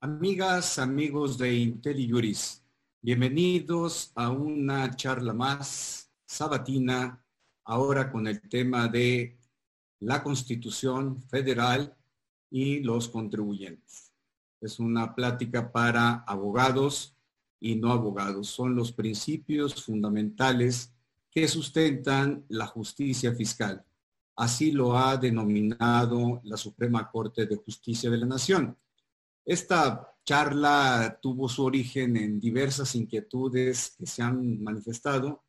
Amigas, amigos de IntelliJuris, bienvenidos a una charla más sabatina, ahora con el tema de la Constitución Federal y los contribuyentes. Es una plática para abogados y no abogados. Son los principios fundamentales que sustentan la justicia fiscal. Así lo ha denominado la Suprema Corte de Justicia de la Nación. Esta charla tuvo su origen en diversas inquietudes que se han manifestado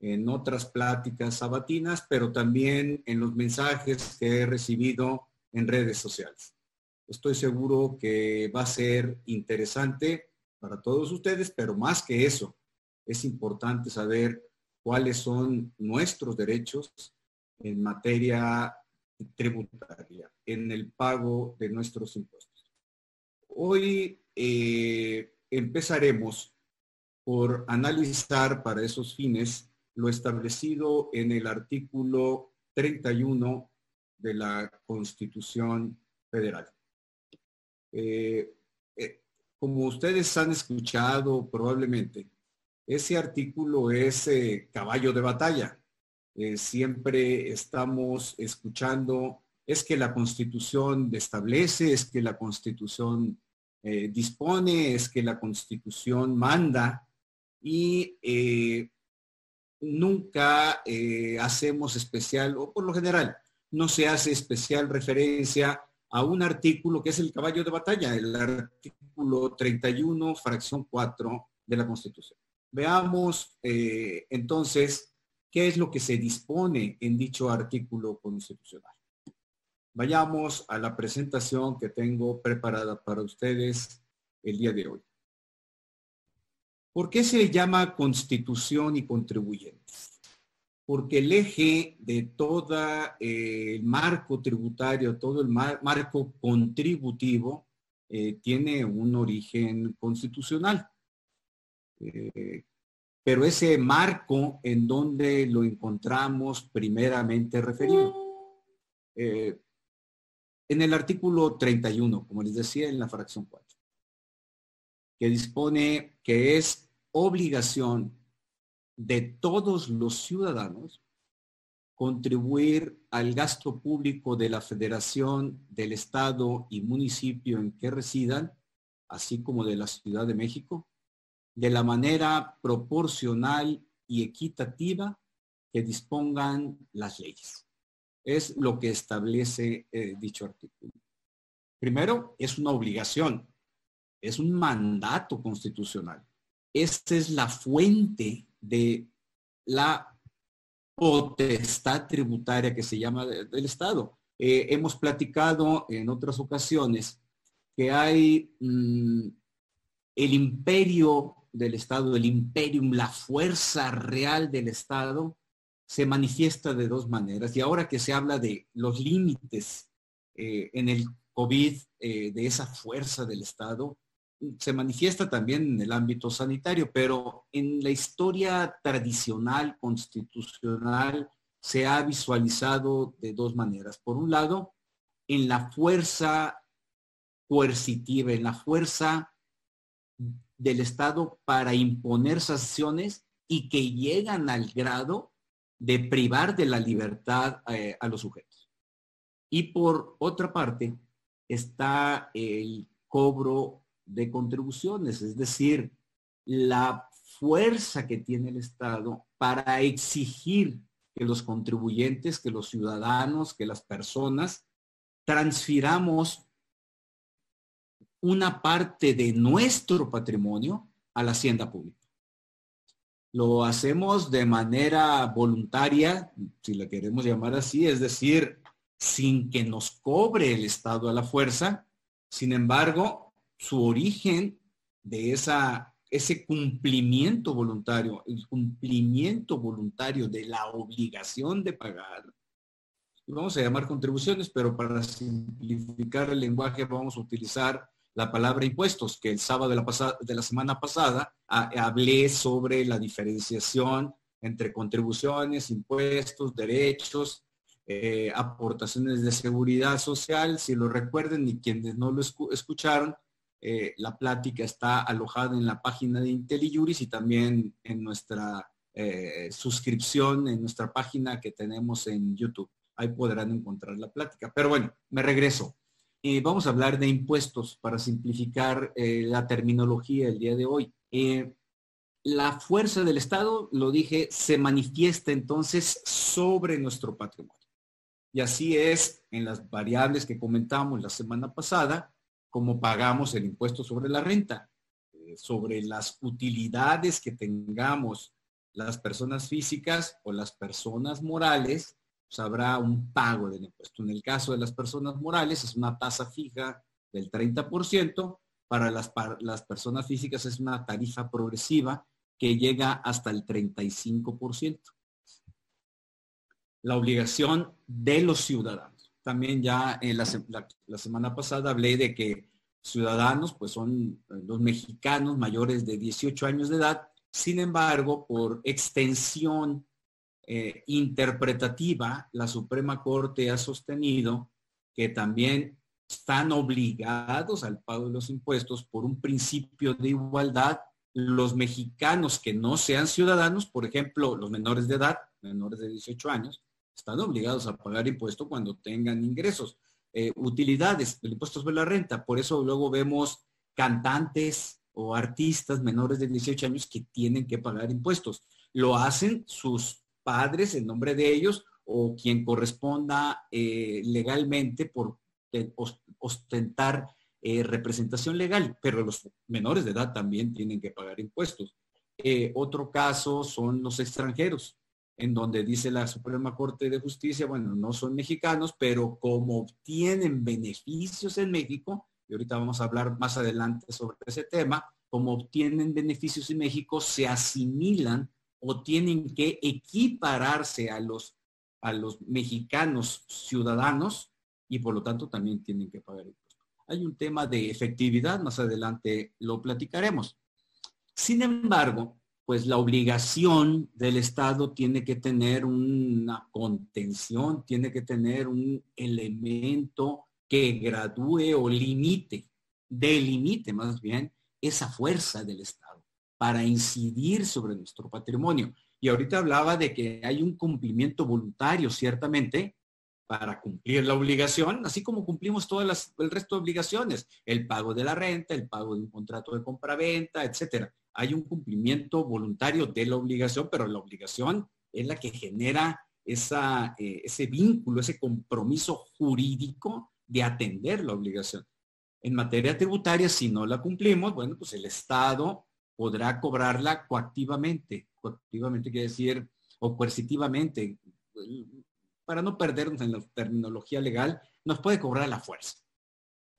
en otras pláticas sabatinas, pero también en los mensajes que he recibido en redes sociales. Estoy seguro que va a ser interesante para todos ustedes, pero más que eso, es importante saber cuáles son nuestros derechos en materia tributaria, en el pago de nuestros impuestos. Hoy eh, empezaremos por analizar para esos fines lo establecido en el artículo 31 de la Constitución Federal. Eh, eh, como ustedes han escuchado probablemente, ese artículo es caballo de batalla. siempre estamos escuchando, es que la Constitución establece, es que la Constitución eh, dispone, es que la constitución manda y eh, nunca eh, hacemos especial, o por lo general, no se hace especial referencia a un artículo que es el caballo de batalla, el artículo 31, fracción 4 de la Constitución. Veamos entonces qué es lo que se dispone en dicho artículo constitucional. Vayamos a la presentación que tengo preparada para ustedes el día de hoy. ¿Por qué se llama constitución y contribuyentes? Porque el eje de todo eh, el marco tributario, todo el marco contributivo, eh, tiene un origen constitucional. Eh, pero ese marco en donde lo encontramos primeramente referido en el artículo 31, como les decía en la fracción 4, que dispone que es obligación de todos los ciudadanos contribuir al gasto público de la federación, del estado y municipio en que residan, así como de la Ciudad de México, de la manera proporcional y equitativa que dispongan las leyes es lo que establece eh, dicho artículo. Primero, es una obligación, es un mandato constitucional. Esta es la fuente de la potestad tributaria que se llama del Estado. Eh, hemos platicado en otras ocasiones que hay mm, el imperio del Estado, el imperium, la fuerza real del Estado, se manifiesta de dos maneras. Y ahora que se habla de los límites eh, en el COVID, eh, de esa fuerza del Estado, se manifiesta también en el ámbito sanitario, pero en la historia tradicional, constitucional, se ha visualizado de dos maneras. Por un lado, en la fuerza coercitiva, en la fuerza del Estado para imponer sanciones y que llegan al grado de privar de la libertad eh, a los sujetos. Y por otra parte está el cobro de contribuciones, es decir, la fuerza que tiene el Estado para exigir que los contribuyentes, que los ciudadanos, que las personas transfiramos una parte de nuestro patrimonio a la hacienda pública. Lo hacemos de manera voluntaria, si la queremos llamar así, es decir, sin que nos cobre el Estado a la fuerza. Sin embargo, su origen de esa, ese cumplimiento voluntario, el cumplimiento voluntario de la obligación de pagar, vamos a llamar contribuciones, pero para simplificar el lenguaje vamos a utilizar la palabra impuestos, que el sábado de la, de la semana pasada hablé sobre la diferenciación entre contribuciones, impuestos, derechos, eh, aportaciones de seguridad social. Si lo recuerden y quienes no lo escucharon, eh, la plática está alojada en la página de IntelliJuris y también en nuestra eh, suscripción, en nuestra página que tenemos en YouTube. Ahí podrán encontrar la plática. Pero bueno, me regreso. Y vamos a hablar de impuestos para simplificar la terminología el día de hoy. la fuerza del Estado, lo dije, se manifiesta entonces sobre nuestro patrimonio. Y así es en las variables que comentamos la semana pasada, como pagamos el impuesto sobre la renta, eh, sobre las utilidades que tengamos las personas físicas o las personas morales, pues habrá un pago del impuesto. En el caso de las personas morales es una tasa fija del 30%, para las, para las personas físicas es una tarifa progresiva que llega hasta el 35% la obligación de los ciudadanos. También ya en la, semana pasada hablé de que ciudadanos, pues son eh, los mexicanos mayores de 18 años de edad. Sin embargo, por extensión eh, interpretativa, la Suprema Corte ha sostenido que también están obligados al pago de los impuestos por un principio de igualdad los mexicanos que no sean ciudadanos, por ejemplo, los menores de edad, menores de 18 años, están obligados a pagar impuesto cuando tengan ingresos. Eh, utilidades, el impuesto sobre la renta. Por eso luego vemos cantantes o artistas menores de 18 años que tienen que pagar impuestos. Lo hacen sus padres en nombre de ellos o quien corresponda eh, legalmente por ostentar eh, representación legal, pero los menores de edad también tienen que pagar impuestos. otro caso son los extranjeros en donde dice la Suprema Corte de Justicia, bueno, no son mexicanos, pero como obtienen beneficios en México, y ahorita vamos a hablar más adelante sobre ese tema, como obtienen beneficios en México, se asimilan o tienen que equipararse a los, a los mexicanos ciudadanos y por lo tanto también tienen que pagar impuestos. Hay un tema de efectividad, más adelante lo platicaremos. Sin embargo, pues la obligación del Estado tiene que tener una contención, tiene que tener un elemento que gradúe o limite, delimite más bien esa fuerza del Estado para incidir sobre nuestro patrimonio. Y ahorita hablaba de que hay un cumplimiento voluntario, ciertamente, para cumplir la obligación, así como cumplimos todas las, el resto de obligaciones, el pago de la renta, el pago de un contrato de compraventa, etcétera hay un cumplimiento voluntario de la obligación, pero la obligación es la que genera esa, eh, ese vínculo, ese compromiso jurídico de atender la obligación. En materia tributaria, si no la cumplimos, bueno, pues el Estado podrá cobrarla coactivamente. Coactivamente quiere decir, o coercitivamente, para no perdernos en la terminología legal, nos puede cobrar a la fuerza.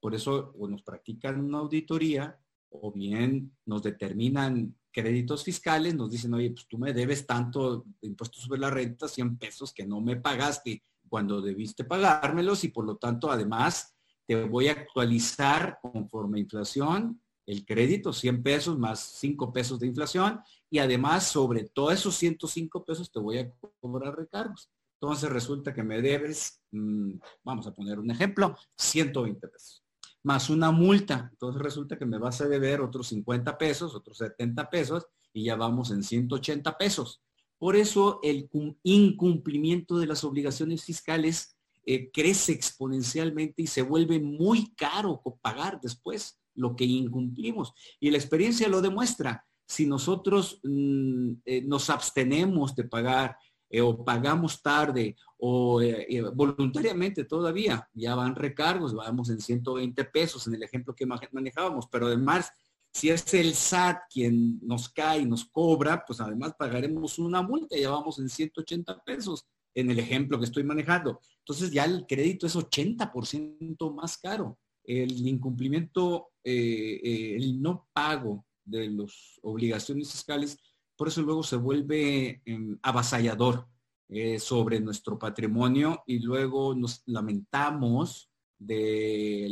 Por eso o nos practican una auditoría o bien nos determinan créditos fiscales, nos dicen, oye, pues tú me debes tanto de impuestos sobre la renta, 100 pesos que no me pagaste cuando debiste pagármelos y por lo tanto además te voy a actualizar conforme inflación el crédito, 100 pesos más 5 pesos de inflación y además sobre todos esos 105 pesos te voy a cobrar recargos. Entonces resulta que me debes, mm, vamos a poner un ejemplo, 120 pesos más una multa. Entonces resulta que me vas a deber otros 50 pesos, otros 70 pesos y ya vamos en 180 pesos. Por eso el incumplimiento de las obligaciones fiscales eh, crece exponencialmente y se vuelve muy caro pagar después lo que incumplimos. Y la experiencia lo demuestra. Si nosotros mm, eh, nos abstenemos de pagar eh, o pagamos tarde o eh, voluntariamente todavía, ya van recargos, vamos en 120 pesos en el ejemplo que manejábamos, pero además, si es el SAT quien nos cae y nos cobra, pues además pagaremos una multa, ya vamos en 180 pesos en el ejemplo que estoy manejando. Entonces ya el crédito es 80% más caro. El incumplimiento, el no pago de las obligaciones fiscales por eso luego se vuelve em, avasallador eh, sobre nuestro patrimonio y luego nos lamentamos de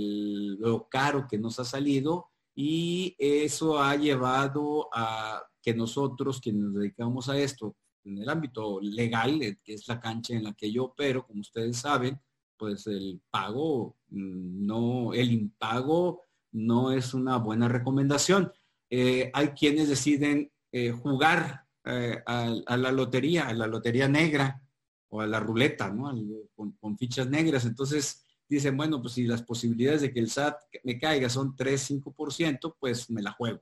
lo caro que nos ha salido y eso ha llevado a que nosotros quienes nos dedicamos a esto en el ámbito legal, eh, que es la cancha en la que yo opero, como ustedes saben, pues el pago, no, el impago no es una buena recomendación. Eh, hay quienes deciden eh, jugar eh, a, la lotería, a la lotería negra o a la ruleta, ¿no? con, fichas negras. Entonces dicen, bueno, pues si las posibilidades de que el SAT me caiga son 3, 5%, pues me la juego.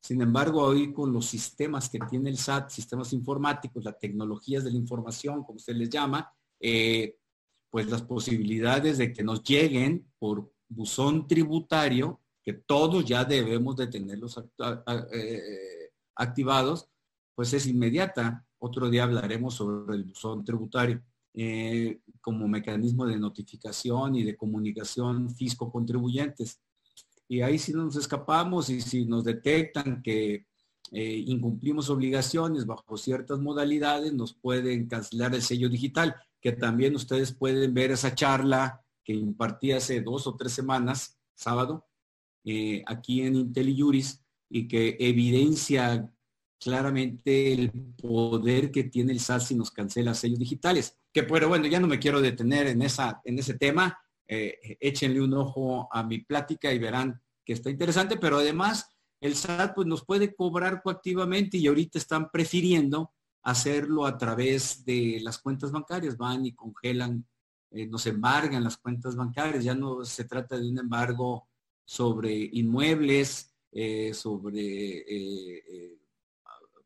Sin embargo, hoy con los sistemas que tiene el SAT, sistemas informáticos, las tecnologías de la información, como usted les llama, pues las posibilidades de que nos lleguen por buzón tributario, que todos ya debemos de tenerlos eh, activados, pues es inmediata. Otro día hablaremos sobre el buzón tributario eh, como mecanismo de notificación y de comunicación fisco-contribuyentes. Y ahí si nos escapamos y si nos detectan que eh, incumplimos obligaciones bajo ciertas modalidades, nos pueden cancelar el sello digital, que también ustedes pueden ver esa charla que impartí hace dos o tres semanas, sábado, eh, aquí en IntelliJuris, y que evidencia claramente el poder que tiene el SAT si nos cancela sellos digitales. Que pero bueno, ya no me quiero detener en, esa, en ese tema. Eh, échenle un ojo a mi plática y verán que está interesante, pero además el SAT pues, nos puede cobrar coactivamente y ahorita están prefiriendo hacerlo a través de las cuentas bancarias. Van y congelan eh, nos embargan las cuentas bancarias, ya no se trata de un embargo sobre inmuebles, eh, sobre eh,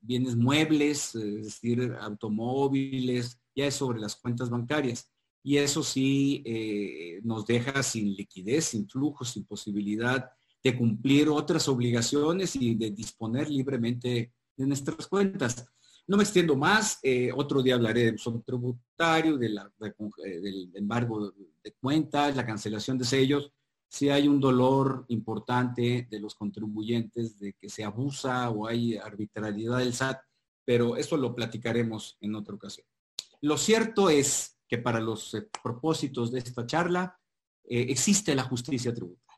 bienes muebles, es decir, automóviles, ya es sobre las cuentas bancarias. Y eso sí nos deja sin liquidez, sin flujo, sin posibilidad de cumplir otras obligaciones y de disponer libremente de nuestras cuentas. No me extiendo más, eh, otro día hablaré del son tributario, eh, del embargo de cuentas, la cancelación de sellos. Si hay un dolor importante de los contribuyentes de que se abusa o hay arbitrariedad del SAT, pero eso lo platicaremos en otra ocasión. Lo cierto es que para los eh, propósitos de esta charla existe la justicia tributaria.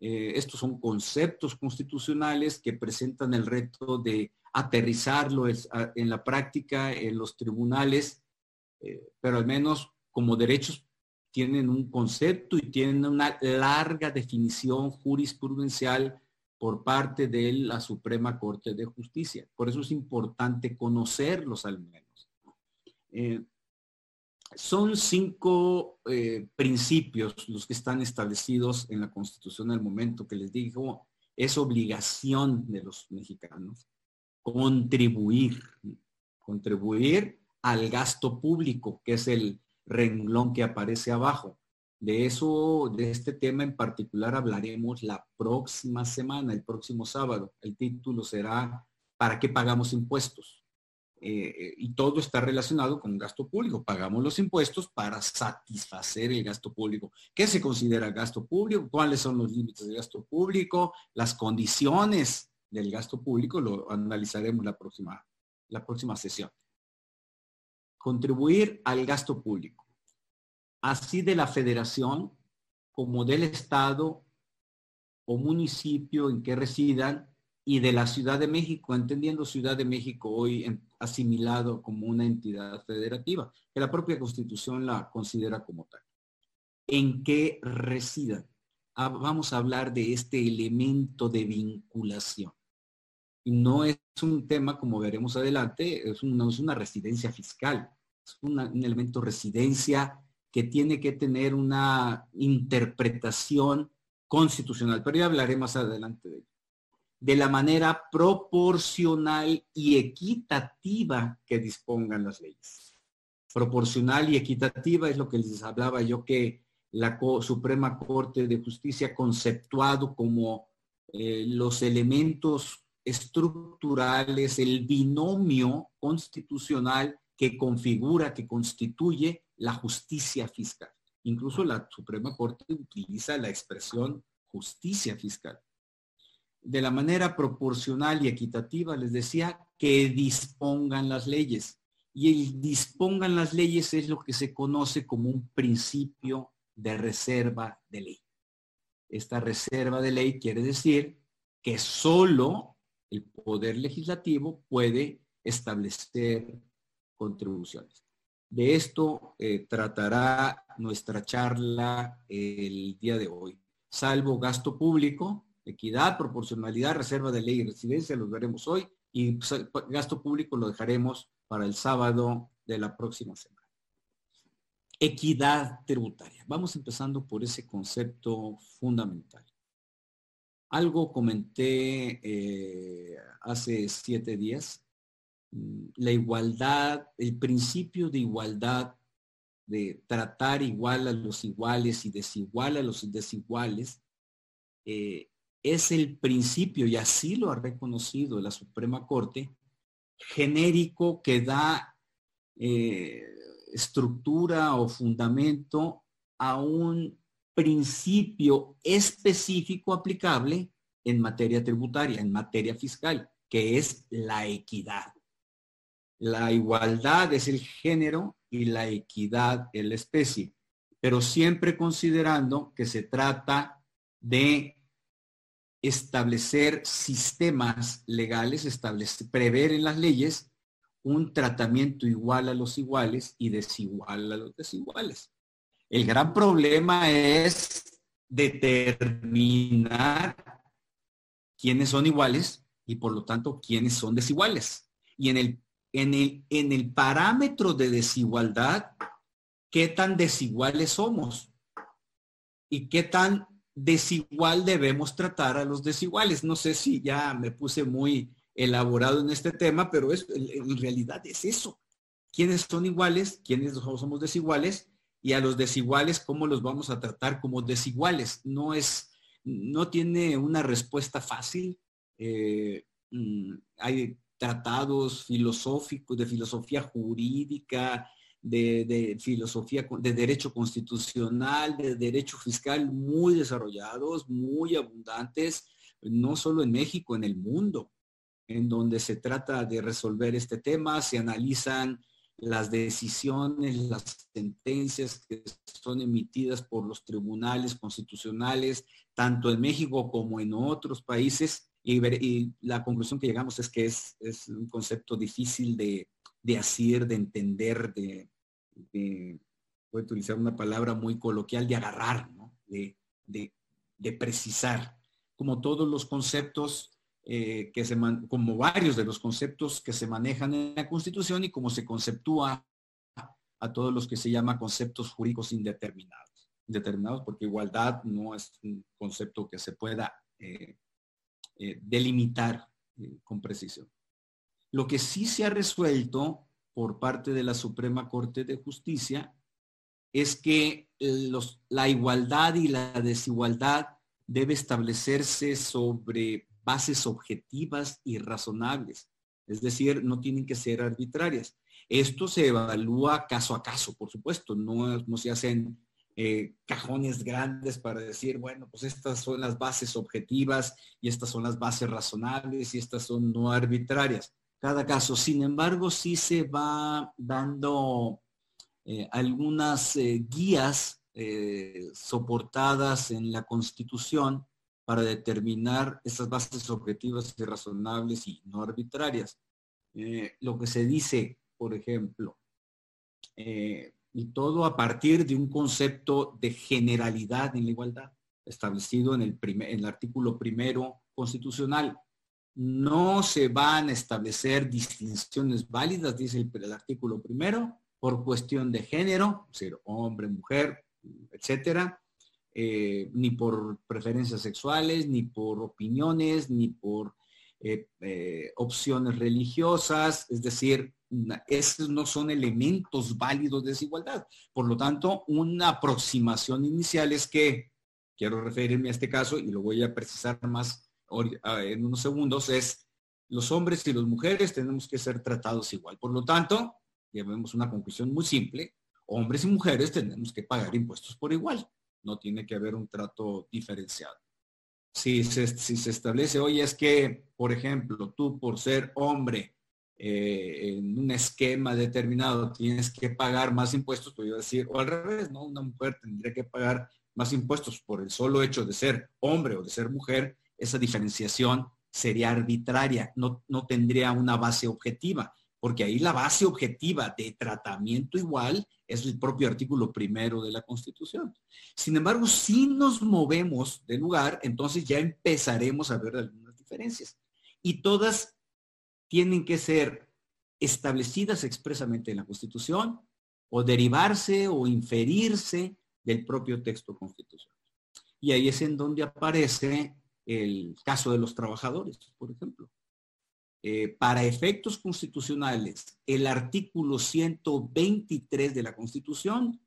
Estos son conceptos constitucionales que presentan el reto de aterrizarlo en la práctica en los tribunales, eh, pero al menos como derechos tienen un concepto y tienen una larga definición jurisprudencial por parte de la Suprema Corte de Justicia. Por eso es importante conocerlos al menos. Eh, son cinco eh, principios los que están establecidos en la Constitución al momento que les digo, es obligación de los mexicanos contribuir, contribuir al gasto público, que es el renglón que aparece abajo. De eso, de este tema en particular hablaremos la próxima semana, el próximo sábado. El título será ¿Para qué pagamos impuestos? Eh, y todo está relacionado con gasto público. Pagamos los impuestos para satisfacer el gasto público. ¿Qué se considera gasto público? ¿Cuáles son los límites de gasto público? Las condiciones del gasto público lo analizaremos la próxima, la próxima sesión. Contribuir al gasto público, así de la federación como del estado o municipio en que residan y de la Ciudad de México, entendiendo Ciudad de México hoy asimilado como una entidad federativa, que la propia constitución la considera como tal. ¿En qué residan? Ah, vamos a hablar de este elemento de vinculación no es un tema, como veremos adelante, es una, es una residencia fiscal, es un elemento residencia que tiene que tener una interpretación constitucional, pero ya hablaré más adelante de ello. De la manera proporcional y equitativa que dispongan las leyes. Proporcional y equitativa es lo que les hablaba yo que la Suprema Corte de Justicia conceptuado como eh, los elementos estructurales, el binomio constitucional que configura, que constituye la justicia fiscal. Incluso la Suprema Corte utiliza la expresión justicia fiscal. De la manera proporcional y equitativa, les decía, que dispongan las leyes. Y el dispongan las leyes es lo que se conoce como un principio de reserva de ley. Esta reserva de ley quiere decir que solo el poder legislativo puede establecer contribuciones. De esto eh, tratará nuestra charla el día de hoy. salvo gasto público, equidad, proporcionalidad, reserva de ley y residencia, los veremos hoy, y pues, gasto público lo dejaremos para el sábado de la próxima semana. Equidad tributaria. Vamos empezando por ese concepto fundamental. Algo comenté eh, hace siete días. Mm, la igualdad, el principio de igualdad, de tratar igual a los iguales y desigual a los desiguales, eh, es el principio, y así lo ha reconocido la Suprema Corte, genérico que da eh, estructura o fundamento a un principio específico aplicable en materia tributaria, en materia fiscal, que es la equidad. La igualdad es el género y la equidad es la especie, pero siempre considerando que se trata de establecer sistemas legales, establecer, prever en las leyes un tratamiento igual a los iguales y desigual a los desiguales. El gran problema es determinar quiénes son iguales y por lo tanto quiénes son desiguales. Y en el, en el, en el parámetro de desigualdad, qué tan desiguales somos y qué tan desigual debemos tratar a los desiguales. No sé si ya me puse muy elaborado en este tema, pero es, en realidad es eso. ¿Quiénes son iguales? ¿Quiénes somos desiguales? y a los desiguales, ¿cómo los vamos a tratar como desiguales? No es, no tiene una respuesta fácil. Eh, mm, hay tratados filosóficos, de filosofía jurídica, de, filosofía, de derecho constitucional, de derecho fiscal muy desarrollados, muy abundantes, no solo en México, en el mundo, en donde se trata de resolver este tema, se analizan las decisiones, las sentencias que son emitidas por los tribunales constitucionales, tanto en México como en otros países, y, la conclusión que llegamos es que es, un concepto difícil de, de de entender, de, voy a utilizar una palabra muy coloquial, de agarrar, de, de precisar. Como todos los conceptos eh, que se como varios de los conceptos que se manejan en la Constitución y como se conceptúa a todos los que se llama conceptos jurídicos indeterminados. Indeterminados porque igualdad no es un concepto que se pueda eh, eh, delimitar con precisión. Lo que sí se ha resuelto por parte de la Suprema Corte de Justicia es que los, la igualdad y la desigualdad debe establecerse sobre bases objetivas y razonables. Es decir, no tienen que ser arbitrarias. Esto se evalúa caso a caso, por supuesto, no, no se hacen eh, cajones grandes para decir, bueno, pues estas son las bases objetivas y estas son las bases razonables y estas son no arbitrarias. Cada caso, sin embargo, sí se va dando eh, algunas eh, guías soportadas en la Constitución para determinar esas bases objetivas y razonables y no arbitrarias. Eh, lo que se dice, por ejemplo, eh, y todo a partir de un concepto de generalidad en la igualdad establecido en el, primer, en el artículo primero constitucional. No se van a establecer distinciones válidas, dice el, artículo primero, por cuestión de género, decir, hombre, mujer, etcétera, eh, ni por preferencias sexuales, ni por opiniones, ni por eh, eh, opciones religiosas, es decir, esos no son elementos válidos de desigualdad. Por lo tanto, una aproximación inicial es que, quiero referirme a este caso y lo voy a precisar más en unos segundos, es los hombres y las mujeres tenemos que ser tratados igual. Por lo tanto, llevemos una conclusión muy simple, hombres y mujeres tenemos que pagar impuestos por igual no tiene que haber un trato diferenciado. Si se, si se establece, oye, es que, por ejemplo, tú por ser hombre eh, en un esquema determinado tienes que pagar más impuestos, pues yo decir, o al revés, ¿no? Una mujer tendría que pagar más impuestos por el solo hecho de ser hombre o de ser mujer, esa diferenciación sería arbitraria, no, no tendría una base objetiva. porque ahí la base objetiva de tratamiento igual es el propio artículo primero de la Constitución. Sin embargo, si nos movemos de lugar, entonces ya empezaremos a ver algunas diferencias. Y todas tienen que ser establecidas expresamente en la Constitución o derivarse o inferirse del propio texto constitucional. Y ahí es en donde aparece el caso de los trabajadores, por ejemplo. Eh, para efectos constitucionales, el artículo 123 de la Constitución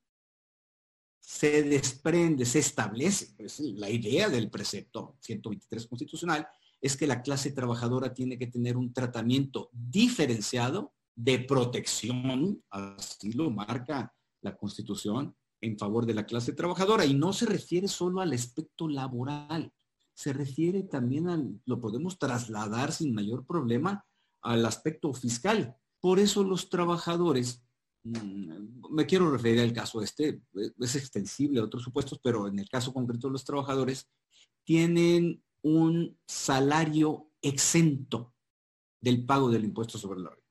se desprende, se establece, pues, la idea del precepto 123 constitucional es que la clase trabajadora tiene que tener un tratamiento diferenciado de protección, así lo marca la Constitución, en favor de la clase trabajadora y no se refiere solo al aspecto laboral, se refiere también al, lo podemos trasladar sin mayor problema al aspecto fiscal. Por eso los trabajadores, mm, me quiero referir al caso este, es extensible a otros supuestos, pero en el caso concreto de los trabajadores, tienen un salario exento del pago del impuesto sobre la renta.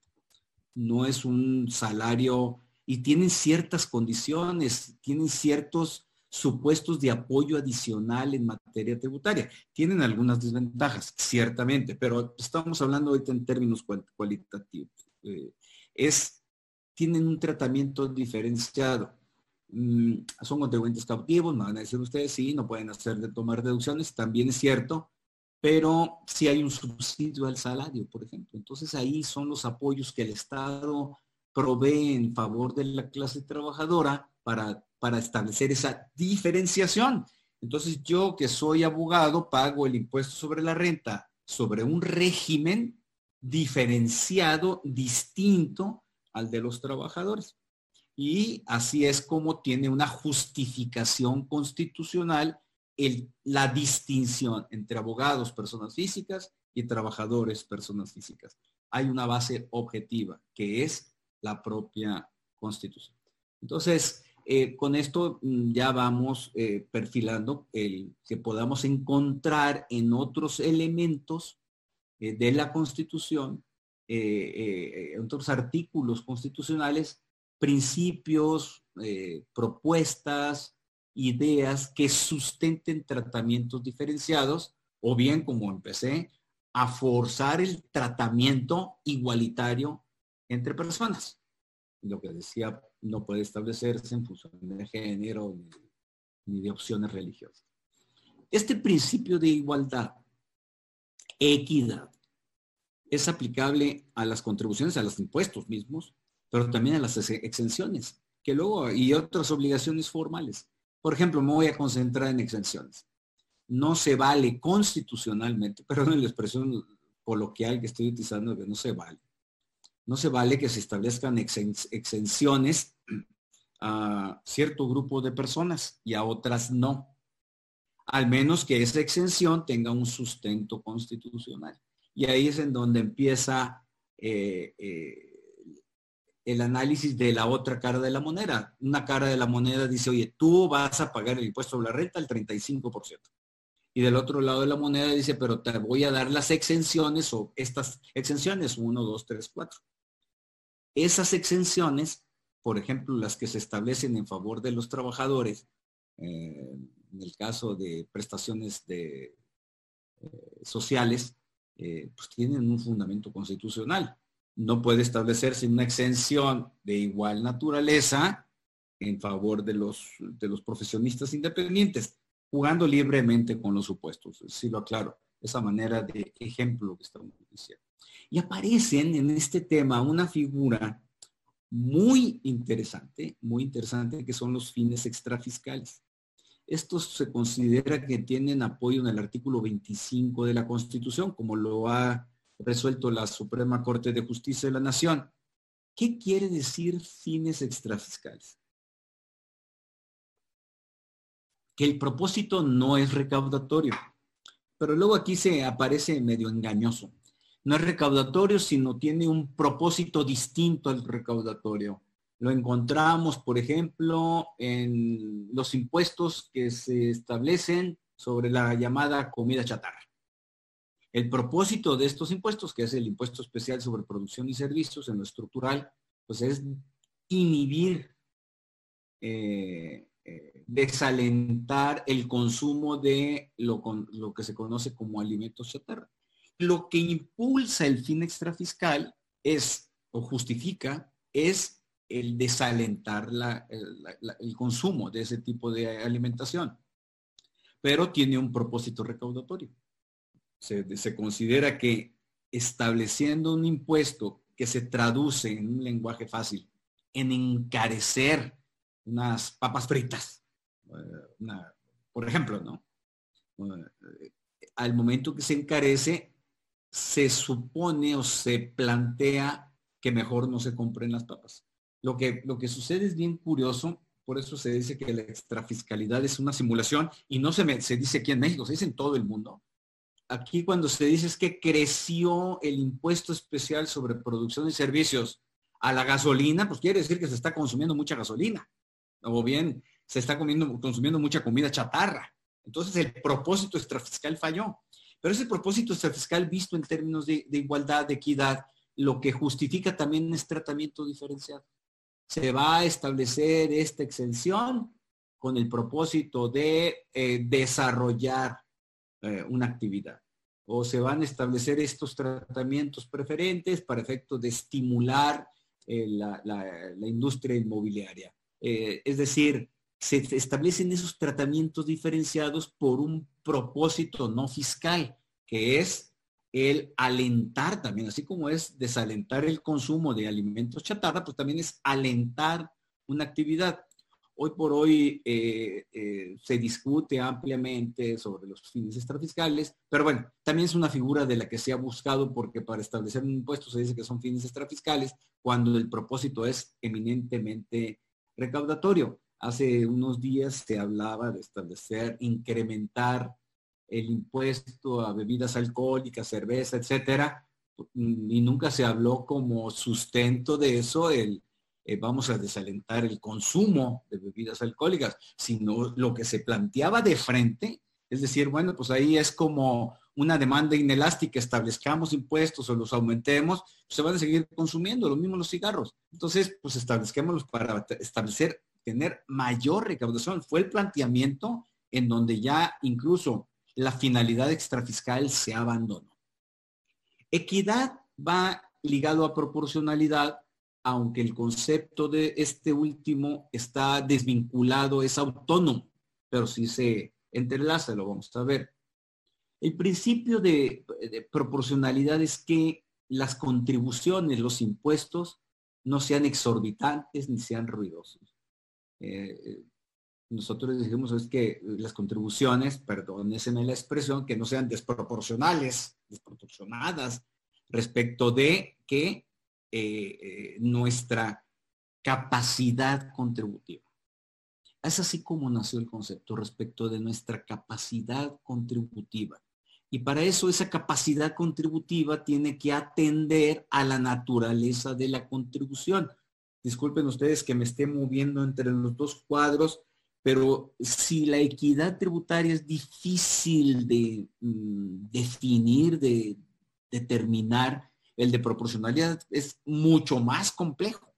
No es un salario y tienen ciertas condiciones, tienen ciertos supuestos de apoyo adicional en materia tributaria. Tienen algunas desventajas, ciertamente, pero estamos hablando ahorita en términos cualitativos. Eh, es, tienen un tratamiento diferenciado. Mm, son contribuyentes cautivos, me van a decir ustedes, sí, no pueden hacer de tomar deducciones, también es cierto, pero si hay un subsidio al salario, por ejemplo. Entonces ahí son los apoyos que el Estado provee en favor de la clase trabajadora para, para establecer esa diferenciación. Entonces yo que soy abogado pago el impuesto sobre la renta sobre un régimen diferenciado, distinto al de los trabajadores. Y así es como tiene una justificación constitucional la distinción entre abogados, personas físicas, y trabajadores, personas físicas. Hay una base objetiva que es la propia constitución. Entonces, eh, con esto mm, ya vamos eh, perfilando el que podamos encontrar en otros elementos eh, de la constitución, en otros artículos constitucionales, principios, propuestas, ideas que sustenten tratamientos diferenciados o bien, como empecé, a forzar el tratamiento igualitario entre personas. Lo que decía, no puede establecerse en función de género ni, de opciones religiosas. Este principio de igualdad, equidad, es aplicable a las contribuciones, a los impuestos mismos, pero también a las exenciones, que luego, y otras obligaciones formales. Por ejemplo, me voy a concentrar en exenciones. No se vale constitucionalmente, perdón la expresión coloquial que estoy utilizando, que no se vale no se vale que se establezcan exenciones a cierto grupo de personas y a otras no. Al menos que esa exención tenga un sustento constitucional. Y ahí es en donde empieza eh, eh, el análisis de la otra cara de la moneda. Una cara de la moneda dice, oye, tú vas a pagar el impuesto sobre la renta al 35%. Y del otro lado de la moneda dice, pero te voy a dar las exenciones o estas exenciones, 1, 2, 3, 4. Esas exenciones, por ejemplo, las que se establecen en favor de los trabajadores, eh, en el caso de prestaciones eh, sociales, eh, pues tienen un fundamento constitucional. No puede establecerse una exención de igual naturaleza en favor de los, de los profesionistas independientes, jugando libremente con los supuestos. Si lo aclaro, esa manera de ejemplo que estamos diciendo. Y aparecen en este tema una figura muy interesante, muy interesante, que son los fines extrafiscales. Estos se considera que tienen apoyo en el artículo 25 de la Constitución, como lo ha resuelto la Suprema Corte de Justicia de la Nación. ¿Qué quiere decir fines extrafiscales? Que el propósito no es recaudatorio, pero luego aquí se aparece medio engañoso no es recaudatorio, sino tiene un propósito distinto al recaudatorio. Lo encontramos, por ejemplo, en los impuestos que se establecen sobre la llamada comida chatarra. El propósito de estos impuestos, que es el impuesto especial sobre producción y servicios en lo estructural, pues es inhibir, eh, eh, desalentar el consumo de lo, lo que se conoce como alimentos chatarra. Lo que impulsa el fin extrafiscal es, o justifica, es el desalentar el consumo de ese tipo de alimentación. Pero tiene un propósito recaudatorio. Se, se, considera que estableciendo un impuesto que se traduce en un lenguaje fácil en encarecer unas papas fritas, eh, por ejemplo, ¿no? Eh, al momento que se encarece, se supone o se plantea que mejor no se compren las papas. Lo que, lo que sucede es bien curioso, por eso se dice que la extrafiscalidad es una simulación y no se, se dice aquí en México, se dice en todo el mundo. Aquí cuando se dice es que creció el impuesto especial sobre producción y servicios a la gasolina, pues quiere decir que se está consumiendo mucha gasolina. O bien se está comiendo, consumiendo mucha comida chatarra. Entonces el propósito extrafiscal falló. Pero ese propósito extrafiscal visto en términos de, igualdad, de equidad, lo que justifica también es tratamiento diferenciado. Se va a establecer esta exención con el propósito de eh, desarrollar eh, una actividad. O se van a establecer estos tratamientos preferentes para efecto de estimular eh, la, industria inmobiliaria. es decir, se establecen esos tratamientos diferenciados por un propósito no fiscal, que es el alentar también, así como es desalentar el consumo de alimentos chatarra, pues también es alentar una actividad. Hoy por hoy eh, eh, se discute ampliamente sobre los fines extrafiscales, pero bueno, también es una figura de la que se ha buscado porque para establecer un impuesto se dice que son fines extrafiscales cuando el propósito es eminentemente recaudatorio. Hace unos días se hablaba de establecer, incrementar el impuesto a bebidas alcohólicas, cerveza, etcétera, y nunca se habló como sustento de eso el eh, vamos a desalentar el consumo de bebidas alcohólicas, sino lo que se planteaba de frente, es decir, bueno, pues ahí es como una demanda inelástica, establezcamos impuestos o los aumentemos, se van a seguir consumiendo, lo mismo los cigarros. Entonces, pues establezquémoslos para establecer tener mayor recaudación. Fue el planteamiento en donde ya incluso la finalidad extrafiscal se abandonó. Equidad va ligado a proporcionalidad, aunque el concepto de este último está desvinculado, es autónomo, pero si se entrelaza, lo vamos a ver. El principio de, de proporcionalidad es que las contribuciones, los impuestos, no sean exorbitantes ni sean ruidosos. Eh, nosotros decimos es que las contribuciones, perdónenme la expresión, que no sean desproporcionales, desproporcionadas respecto de que eh, eh, nuestra capacidad contributiva. Es así como nació el concepto respecto de nuestra capacidad contributiva. Y para eso esa capacidad contributiva tiene que atender a la naturaleza de la contribución. Disculpen ustedes que me esté moviendo entre los dos cuadros, pero si la equidad tributaria es difícil de mm, definir, de determinar, el de proporcionalidad es mucho más complejo.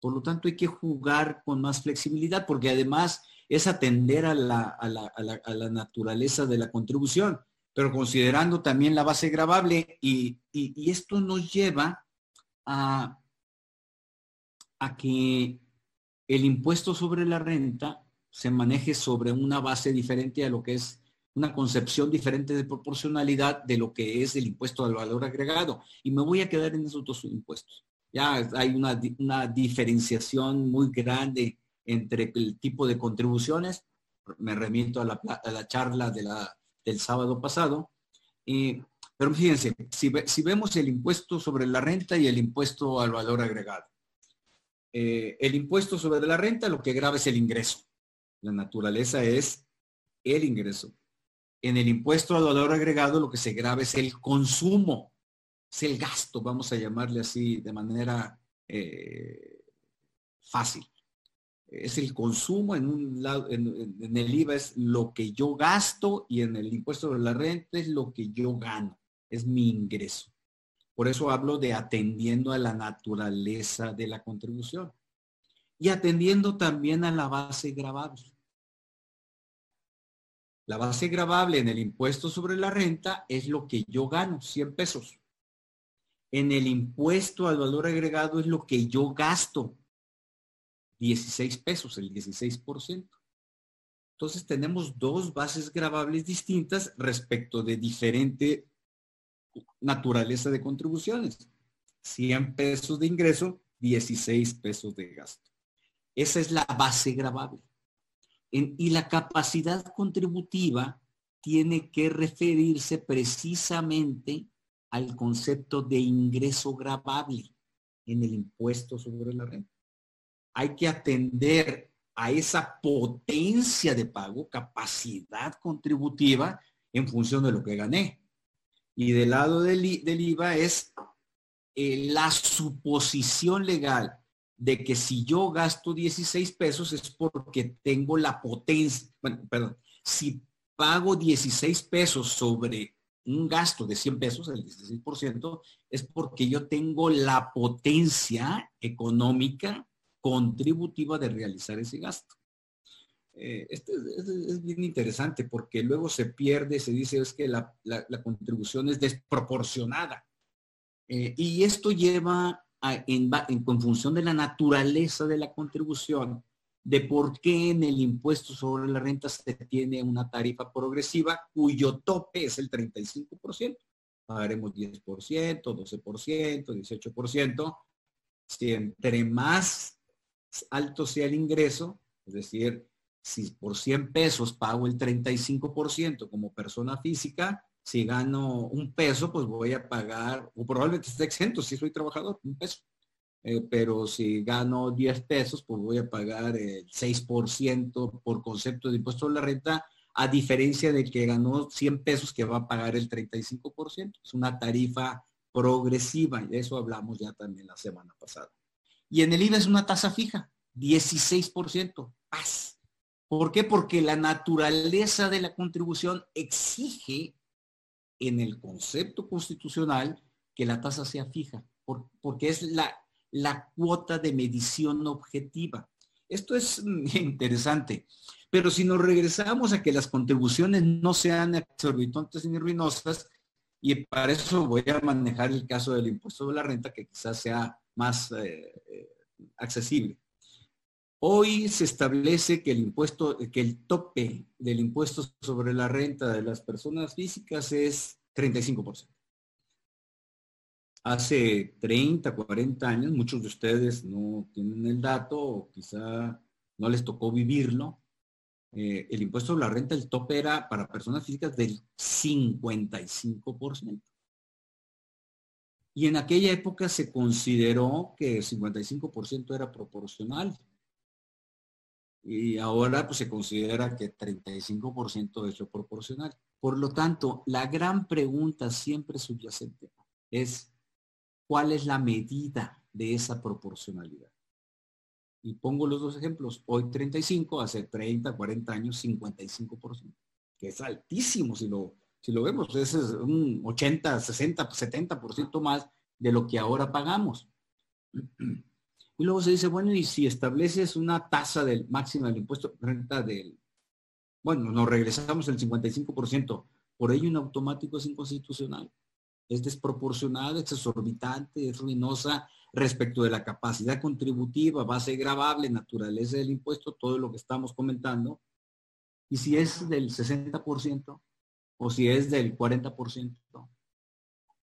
Por lo tanto, hay que jugar con más flexibilidad, porque además es atender a la, a la, naturaleza de la contribución, pero considerando también la base gravable, y esto nos lleva a a que el impuesto sobre la renta se maneje sobre una base diferente a lo que es una concepción diferente de proporcionalidad de lo que es el impuesto al valor agregado. Y me voy a quedar en esos dos impuestos. Ya hay una, diferenciación muy grande entre el tipo de contribuciones. Me remito a la, charla de la, del sábado pasado. pero fíjense, si, si vemos el impuesto sobre la renta y el impuesto al valor agregado, eh, el impuesto sobre la renta lo que graba es el ingreso. La naturaleza es el ingreso. En el impuesto al valor agregado lo que se graba es el consumo, es el gasto, vamos a llamarle así de manera eh, fácil. Es el consumo en un lado, en el IVA es lo que yo gasto y en el impuesto sobre la renta es lo que yo gano. es mi ingreso. Por eso hablo de atendiendo a la naturaleza de la contribución y atendiendo también a la base gravable. La base gravable en el impuesto sobre la renta es lo que yo gano, 100 pesos. En el impuesto al valor agregado es lo que yo gasto, 16 pesos, el 16%. Entonces tenemos dos bases gravables distintas respecto de diferente naturaleza de contribuciones. 100 pesos de ingreso, 16 pesos de gasto. Esa es la base gravable. y la capacidad contributiva tiene que referirse precisamente al concepto de ingreso gravable en el impuesto sobre la renta. Hay que atender a esa potencia de pago, capacidad contributiva en función de lo que gané. Y del lado del, IVA es eh, la suposición legal de que si yo gasto 16 pesos es porque tengo la potencia, bueno, perdón, si pago 16 pesos sobre un gasto de 100 pesos, el 16%, es porque yo tengo la potencia económica contributiva de realizar ese gasto. Eh, esto es, bien interesante porque luego se pierde, se dice es que la, contribución es desproporcionada. Eh, y esto lleva en, en, función de la naturaleza de la contribución, de por qué en el impuesto sobre la renta se tiene una tarifa progresiva cuyo tope es el 35%. Pagaremos 10%, 12%, 18%. Si entre más alto sea el ingreso, es decir, si por 100 pesos pago el 35% como persona física, si gano un peso, pues voy a pagar, o probablemente esté exento si soy trabajador, un peso. Eh, pero si gano 10 pesos, pues voy a pagar el 6% por concepto de impuesto a la renta, a diferencia del que ganó 100 pesos que va a pagar el 35%. Es una tarifa progresiva, y de eso hablamos ya también la semana pasada. Y en el IVA es una tasa fija, 16%. Paz. ¿Por qué? Porque la naturaleza de la contribución exige en el concepto constitucional que la tasa sea fija, porque es la la cuota de medición objetiva. Esto es interesante, pero si nos regresamos a que las contribuciones no sean exorbitantes ni ruinosas, y para eso voy a manejar el caso del impuesto de la renta, que quizás sea más eh, eh, accesible. Hoy se establece que el impuesto, que el tope del impuesto sobre la renta de las personas físicas es 35% hace 30, 40 años, muchos de ustedes no tienen el dato o quizá no les tocó vivirlo, eh, el impuesto sobre la renta, el tope era para personas físicas del 55%. Y en aquella época se consideró que el 55% era proporcional. Y ahora pues, se considera que 35% es lo proporcional. Por lo tanto, la gran pregunta siempre subyacente es cuál es la medida de esa proporcionalidad. Y pongo los dos ejemplos. Hoy 35, hace 30, 40 años, 55%, que es altísimo si lo, si lo vemos. Ese es un 80, 60, 70% más de lo que ahora pagamos. Y luego se dice, bueno, y si estableces una tasa del máxima del impuesto de renta del, bueno, nos regresamos el 55%, por ello en automático es inconstitucional es desproporcionada, es exorbitante, es ruinosa respecto de la capacidad contributiva, base gravable, naturaleza del impuesto, todo lo que estamos comentando. Y si es del 60% o si es del 40%.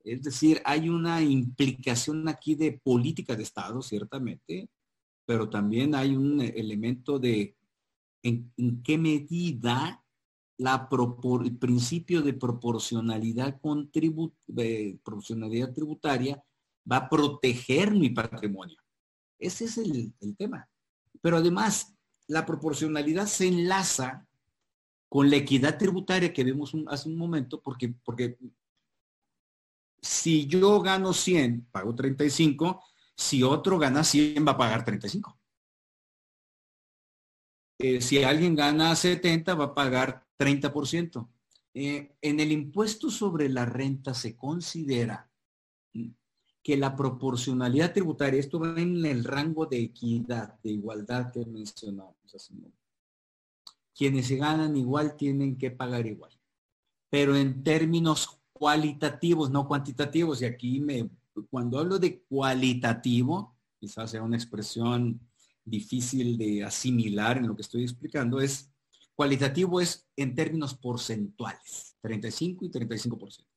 Es decir, hay una implicación aquí de política de Estado, ciertamente, pero también hay un elemento de en, qué medida el principio de proporcionalidad, proporcionalidad tributaria va a proteger mi patrimonio. Ese es el, tema. Pero además, la proporcionalidad se enlaza con la equidad tributaria que vimos hace un momento, porque, porque si yo gano 100, pago 35, si otro gana 100, va a pagar 35. Eh, si alguien gana 70, va a pagar 30%. eh, en el impuesto sobre la renta se considera que la proporcionalidad tributaria, esto va en el rango de equidad, de igualdad que mencionamos hace un Quienes se ganan igual tienen que pagar igual. Pero en términos cualitativos, no cuantitativos, y aquí me, cuando hablo de cualitativo, quizás sea una expresión difícil de asimilar en lo que estoy explicando, es cualitativo es en términos porcentuales, 35 y 35%,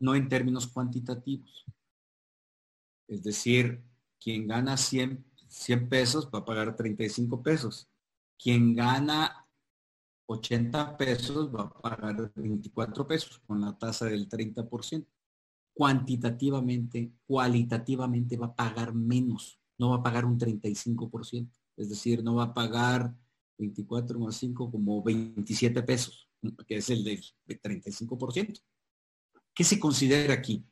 no en términos cuantitativos. Es decir, quien gana 100, 100 pesos va a pagar 35 pesos. Quien gana 80 pesos va a pagar 24 pesos con la tasa del 30%. Cuantitativamente, cualitativamente va a pagar menos, no va a pagar un 35%. Es decir, no va a pagar 24 más 5 como 27 pesos, que es el del 35%. ¿Qué se considera aquí?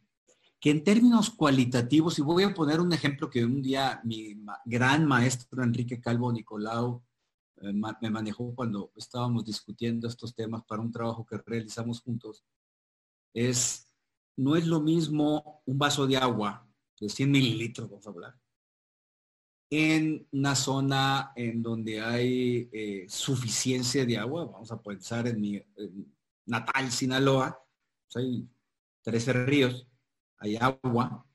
que en términos cualitativos, y voy a poner un ejemplo que un día mi gran maestro Enrique Calvo Nicolau eh, me manejó cuando estábamos discutiendo estos temas para un trabajo que realizamos juntos, es, no es lo mismo un vaso de agua de 100 mililitros, vamos a hablar, en una zona en donde hay eh, suficiencia de agua, vamos a pensar en mi natal Sinaloa, pues hay 13 ríos, hay agua,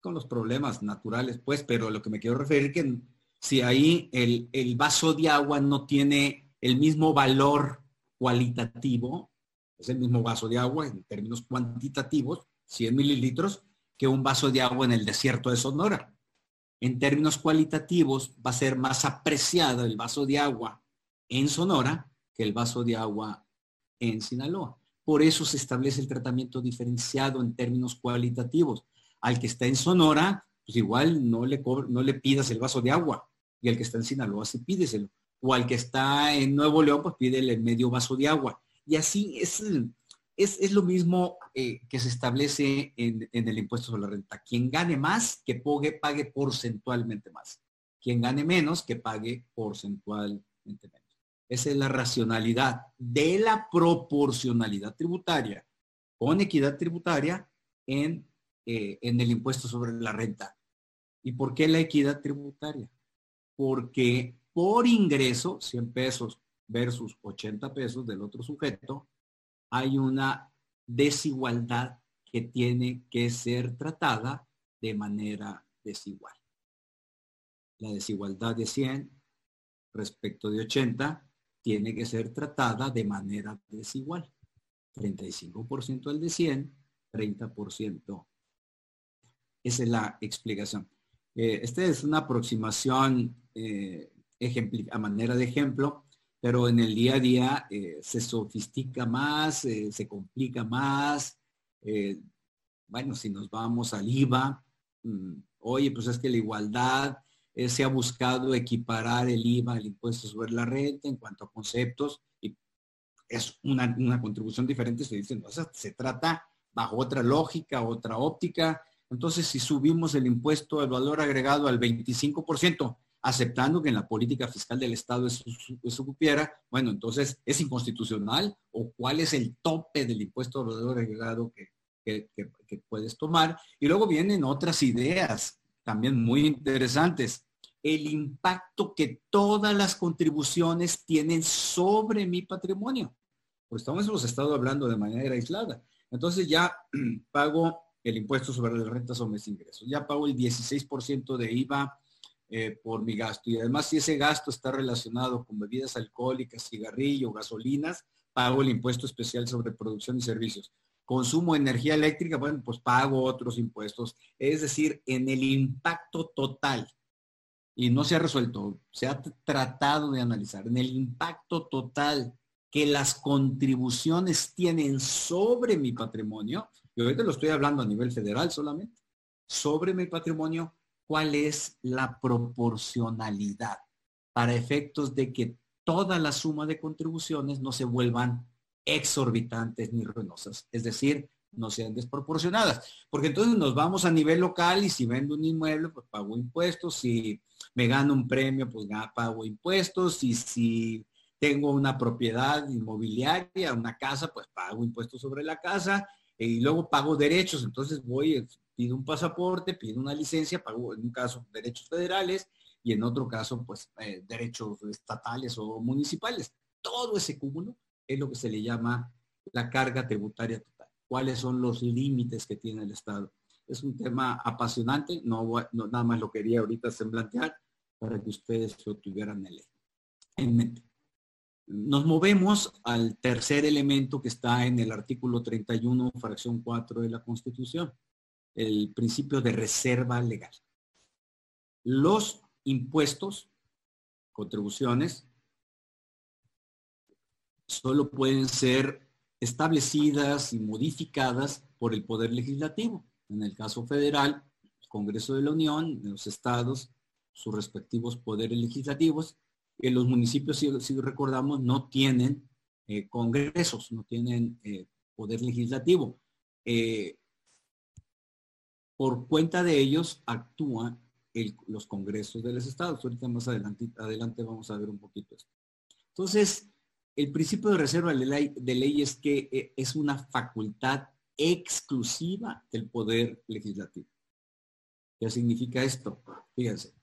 con los problemas naturales, pues, pero lo que me quiero referir que si ahí el, el vaso de agua no tiene el mismo valor cualitativo, es el mismo vaso de agua en términos cuantitativos, 100 mililitros, que un vaso de agua en el desierto de Sonora. En términos cualitativos, va a ser más apreciado el vaso de agua en Sonora que el vaso de agua en Sinaloa. Por eso se establece el tratamiento diferenciado en términos cualitativos. Al que está en Sonora, pues igual no le, no le pidas el vaso de agua. Y al que está en Sinaloa, sí pídeselo. O al que está en Nuevo León, pues pídele el medio vaso de agua. Y así es, es, lo mismo eh, que se establece en, en, el impuesto sobre la renta. Quien gane más, que pague, pague porcentualmente más. Quien gane menos, que pague porcentualmente menos. Esa es la racionalidad de la proporcionalidad tributaria con equidad tributaria en, eh, en el impuesto sobre la renta. ¿Y por qué la equidad tributaria? Porque por ingreso, 100 pesos versus 80 pesos del otro sujeto, hay una desigualdad que tiene que ser tratada de manera desigual. La desigualdad de 100 respecto de 80 tiene que ser tratada de manera desigual. 35% el de 100, 30%. Esa es la explicación. Eh, esta es una aproximación eh, a manera de ejemplo, pero en el día a día eh, se sofistica más, se complica más. bueno, si nos vamos al IVA, mm, oye, pues es que la igualdad eh, se ha buscado equiparar el IVA, el impuesto sobre la renta en cuanto a conceptos y es una, contribución diferente, se dice, no, se trata bajo otra lógica, otra óptica. Entonces, si subimos el impuesto al valor agregado al 25%, aceptando que en la política fiscal del Estado eso, supiera, bueno, entonces es inconstitucional o cuál es el tope del impuesto al valor agregado que, que puedes tomar. Y luego vienen otras ideas también muy interesantes el impacto que todas las contribuciones tienen sobre mi patrimonio. Pues estamos hemos estado hablando de manera aislada. Entonces ya pago el impuesto sobre las rentas o mis ingresos. Ya pago el 16% de IVA eh, por mi gasto. Y además si ese gasto está relacionado con bebidas alcohólicas, cigarrillo, gasolinas, pago el impuesto especial sobre producción y servicios. Consumo energía eléctrica, bueno, pues pago otros impuestos. Es decir, en el impacto total y no se ha resuelto, se ha tratado de analizar en el impacto total que las contribuciones tienen sobre mi patrimonio, y ahorita lo estoy hablando a nivel federal solamente, sobre mi patrimonio, cuál es la proporcionalidad para efectos de que toda la suma de contribuciones no se vuelvan exorbitantes ni ruinosas. Es decir, no sean desproporcionadas. Porque entonces nos vamos a nivel local y si vendo un inmueble, pues pago impuestos. Si me gano un premio, pues pago impuestos. Y si tengo una propiedad inmobiliaria, una casa, pues pago impuestos sobre la casa y luego pago derechos. Entonces voy, pido un pasaporte, pido una licencia, pago en un caso derechos federales y en otro caso, pues eh, derechos estatales o municipales. Todo ese cúmulo es lo que se le llama la carga tributaria total. ¿Cuáles son los límites que tiene el Estado? Es un tema apasionante, no, nada más lo quería ahorita semblantear para que ustedes lo tuvieran en mente. Nos movemos al tercer elemento que está en el artículo 31, fracción 4 de la Constitución, el principio de reserva legal. Los impuestos, contribuciones, solo pueden ser establecidas y modificadas por el Poder Legislativo. En el caso federal, Congreso de la Unión, los estados, sus respectivos poderes legislativos. Los municipios, si, recordamos, no tienen eh, congresos, no tienen eh, poder legislativo. Eh, por cuenta de ellos actúan los congresos de los estados. Ahorita más adelante, adelante vamos a ver un poquito esto. Entonces, el principio de reserva de ley, de ley es que es una facultad exclusiva del poder legislativo. ¿Qué significa esto? Fíjense,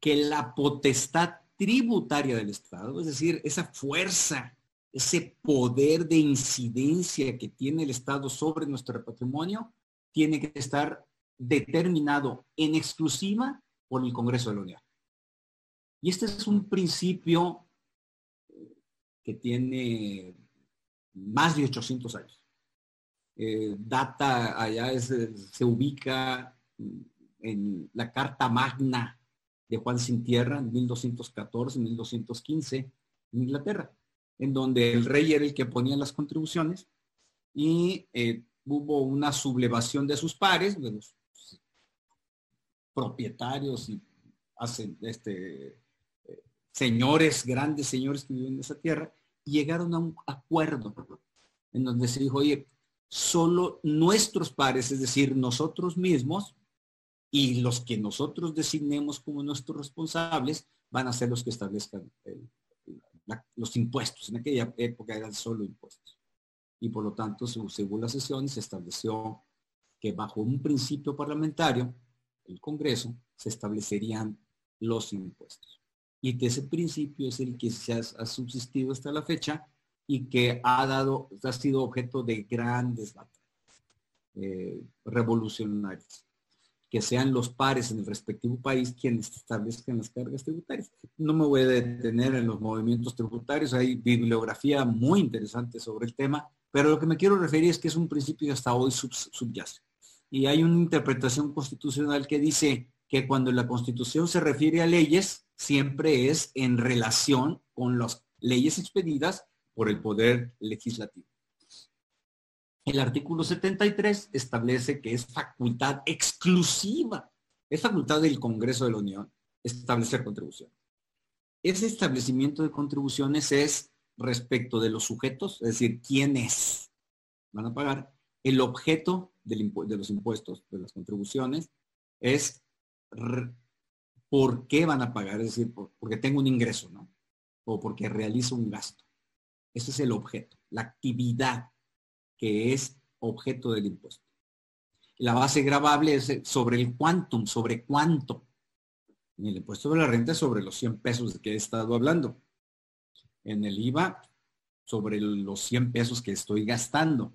que la potestad tributaria del Estado, es decir, esa fuerza, ese poder de incidencia que tiene el Estado sobre nuestro patrimonio, tiene que estar determinado en exclusiva por el Congreso de la Unión. Y este es un principio que tiene más de 800 años. Eh, data allá se ubica en la Carta Magna de Juan Sin Tierra en 1214, 1215 en Inglaterra, en donde el rey era el que ponía las contribuciones y eh, hubo una sublevación de sus pares, de los propietarios y hacen este, eh, señores, grandes señores que viven en esa tierra, y llegaron a un acuerdo en donde se dijo, oye, solo nuestros pares, es decir, nosotros mismos, y los que nosotros designemos como nuestros responsables van a ser los que establezcan los impuestos. En aquella época eran solo impuestos. Y por lo tanto, según la sesión, se estableció que bajo un principio parlamentario, el Congreso, se establecerían los impuestos. Y que ese principio es el que se ha, subsistido hasta la fecha y que ha dado, ha sido objeto de grandes batallas eh, revolucionarias que sean los pares en el respectivo país quienes establezcan las cargas tributarias. No me voy a detener en los movimientos tributarios, hay bibliografía muy interesante sobre el tema, pero lo que me quiero referir es que es un principio que hasta hoy subyace. Y hay una interpretación constitucional que dice que cuando la constitución se refiere a leyes, siempre es en relación con las leyes expedidas por el poder legislativo. El artículo 73 establece que es facultad exclusiva, es facultad del Congreso de la Unión establecer contribuciones. Ese establecimiento de contribuciones es respecto de los sujetos, es decir, quiénes van a pagar. El objeto de los impuestos, de las contribuciones, es por qué van a pagar, es decir, porque tengo un ingreso, ¿no? O porque realizo un gasto. Ese es el objeto, la actividad que es objeto del impuesto. La base gravable es sobre el quantum, sobre cuánto. En el impuesto de la renta sobre los 100 pesos de que he estado hablando. En el IVA sobre los 100 pesos que estoy gastando.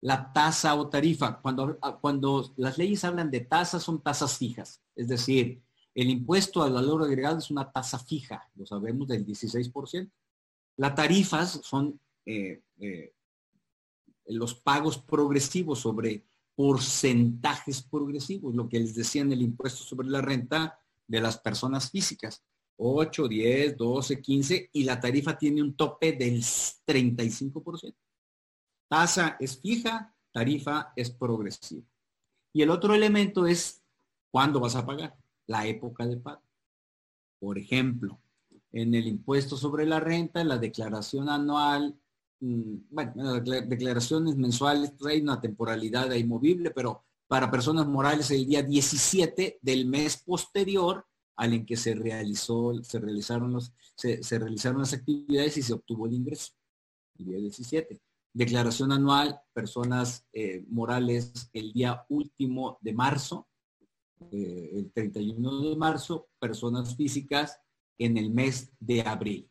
La tasa o tarifa, cuando, cuando las leyes hablan de tasas, son tasas fijas. Es decir, el impuesto al valor agregado es una tasa fija, lo sabemos del 16%. Las tarifas son eh, eh, los pagos progresivos sobre porcentajes progresivos, lo que les decía en el impuesto sobre la renta de las personas físicas. 8, 10, 12, 15 y la tarifa tiene un tope del 35%. Tasa es fija, tarifa es progresiva. Y el otro elemento es cuándo vas a pagar, la época de pago. Por ejemplo, en el impuesto sobre la renta, la declaración anual bueno, declaraciones mensuales, pues, hay una temporalidad ahí movible, pero para personas morales el día 17 del mes posterior al en que se realizó, se realizaron los, se, realizaron las actividades y se obtuvo el ingreso. El día 17. Declaración anual, personas eh, morales el día último de marzo, eh, el 31 de marzo, personas físicas en el mes de abril,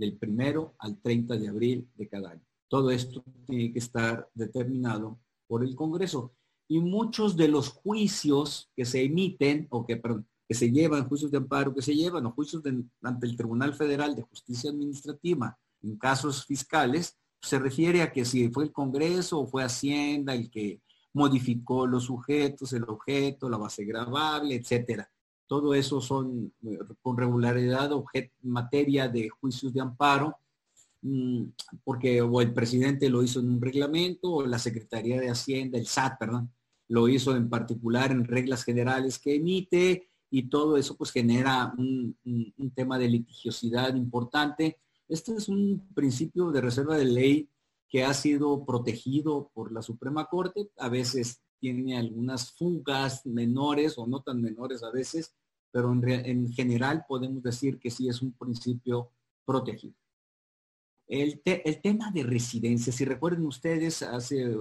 del primero al 30 de abril de cada año. Todo esto tiene que estar determinado por el Congreso. Y muchos de los juicios que se emiten o que, que se llevan, juicios de amparo que se llevan o juicios ante el Tribunal Federal de Justicia Administrativa en casos fiscales, se refiere a que si fue el Congreso o fue Hacienda el que modificó los sujetos, el objeto, la base grabable, etcétera. Todo eso son eh, con regularidad materia de juicios de amparo, mm, porque o el presidente lo hizo en un reglamento o la Secretaría de Hacienda, el SAT, perdón, lo hizo en particular en reglas generales que emite y todo eso pues genera un tema de litigiosidad importante. Este es un principio de reserva de ley que ha sido protegido por la Suprema Corte. A veces tiene algunas fugas menores o no tan menores a veces, pero en, general podemos decir que sí es un principio protegido. El, tema de residencia, si recuerden ustedes, hace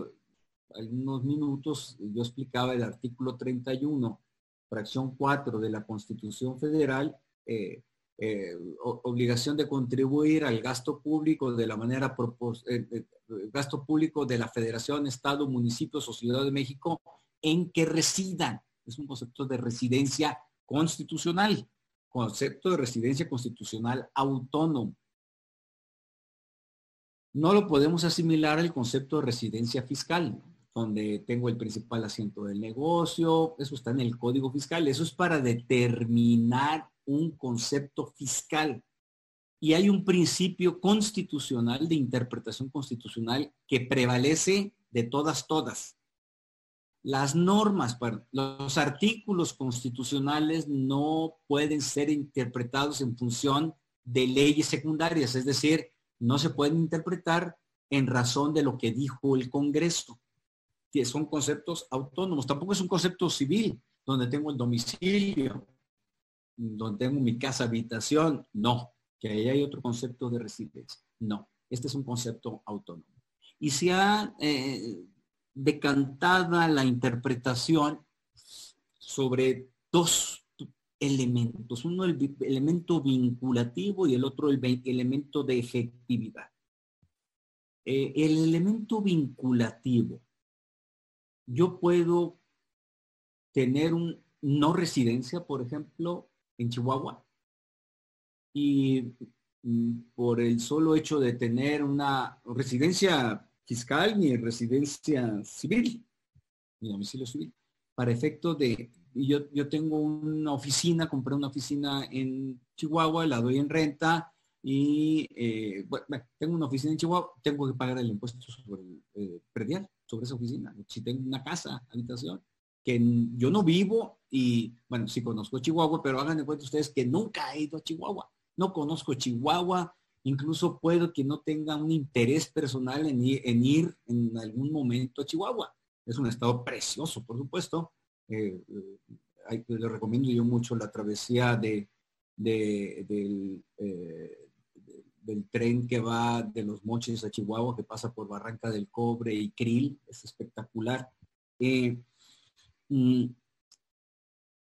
algunos minutos yo explicaba el artículo 31, fracción 4 de la Constitución Federal, eh, eh, obligación de contribuir al gasto público de la manera eh, eh, gasto público de la Federación, Estado, Municipios o Ciudad de México en que residan. Es un concepto de residencia constitucional, concepto de residencia constitucional autónomo. No lo podemos asimilar al concepto de residencia fiscal, donde tengo el principal asiento del negocio, eso está en el código fiscal, eso es para determinar un concepto fiscal y hay un principio constitucional de interpretación constitucional que prevalece de todas, todas. Las normas, los artículos constitucionales no pueden ser interpretados en función de leyes secundarias, es decir, no se pueden interpretar en razón de lo que dijo el Congreso, que son conceptos autónomos. Tampoco es un concepto civil, donde tengo el domicilio, donde tengo mi casa habitación, no, que ahí hay otro concepto de residencia, no, este es un concepto autónomo. Y se ha eh, decantada la interpretación sobre dos elementos, uno el elemento vinculativo y el otro el elemento de efectividad. Eh, el elemento vinculativo, yo puedo tener un no residencia, por ejemplo, en Chihuahua. Y mm, por el solo hecho de tener una residencia fiscal ni residencia civil, mi domicilio civil, para efecto de, yo, yo tengo una oficina, compré una oficina en Chihuahua, la doy en renta y eh, bueno, tengo una oficina en Chihuahua, tengo que pagar el impuesto sobre el eh, predial, sobre esa oficina. Si tengo una casa, habitación, que yo no vivo y, bueno, sí conozco Chihuahua, pero hagan cuenta ustedes que nunca he ido a Chihuahua. No conozco Chihuahua, incluso puedo que no tenga un interés personal en ir en, algún momento a Chihuahua. Es un estado precioso, por supuesto. Eh, eh, le recomiendo yo mucho la travesía eh, del tren que va de los moches a Chihuahua, que pasa por Barranca del Cobre y Krill, es espectacular. Mm,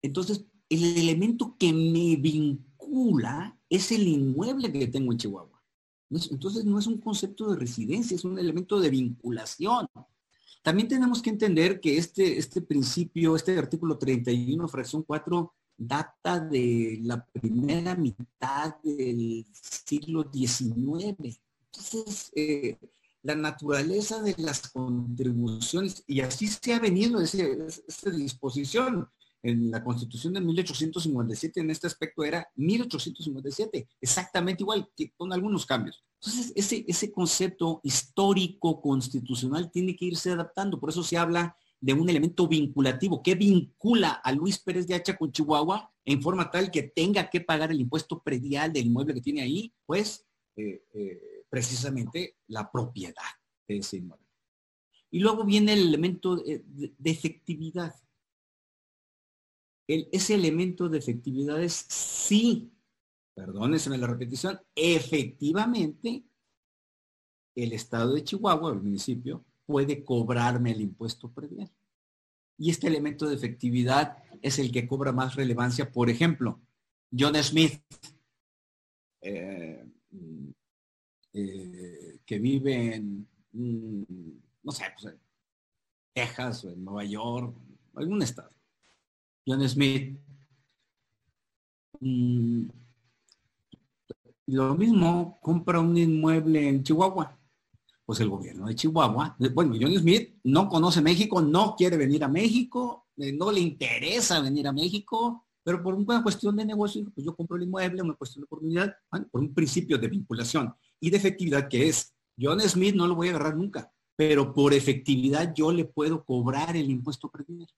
entonces, el elemento que me vincula es el inmueble que tengo en Chihuahua. Entonces, no es un concepto de residencia, es un elemento de vinculación. También tenemos que entender que este, este principio, este artículo 31, fracción 4, data de la primera mitad del siglo XIX. Entonces, eh, la naturaleza de las contribuciones, y así se ha venido esa disposición. En la Constitución de 1857 en este aspecto era 1857, exactamente igual, que con algunos cambios. Entonces, ese, ese concepto histórico constitucional tiene que irse adaptando. Por eso se habla de un elemento vinculativo que vincula a Luis Pérez de Hacha con Chihuahua en forma tal que tenga que pagar el impuesto predial del inmueble que tiene ahí, pues eh, eh, precisamente la propiedad de ese inmueble. Y luego viene el elemento de, efectividad. Ese elemento de efectividad es sí, perdónense la repetición, efectivamente el estado de Chihuahua, el municipio, puede cobrarme el impuesto predial. Y este elemento de efectividad es el que cobra más relevancia. Por ejemplo, John Smith, eh, eh, que vive en, mm, no sé, pues, Texas o en Nueva York, algún estado. John Smith. Mm, lo mismo, compra un inmueble en Chihuahua. Pues el gobierno de Chihuahua, bueno, John Smith no conoce México, no quiere venir a México, eh, no le interesa venir a México, pero por una cuestión de negocio, pues yo compro el inmueble, una cuestión de oportunidad, por un principio de vinculación y de efectividad que es, John Smith no lo voy a agarrar nunca, pero por efectividad yo le puedo cobrar el impuesto predial.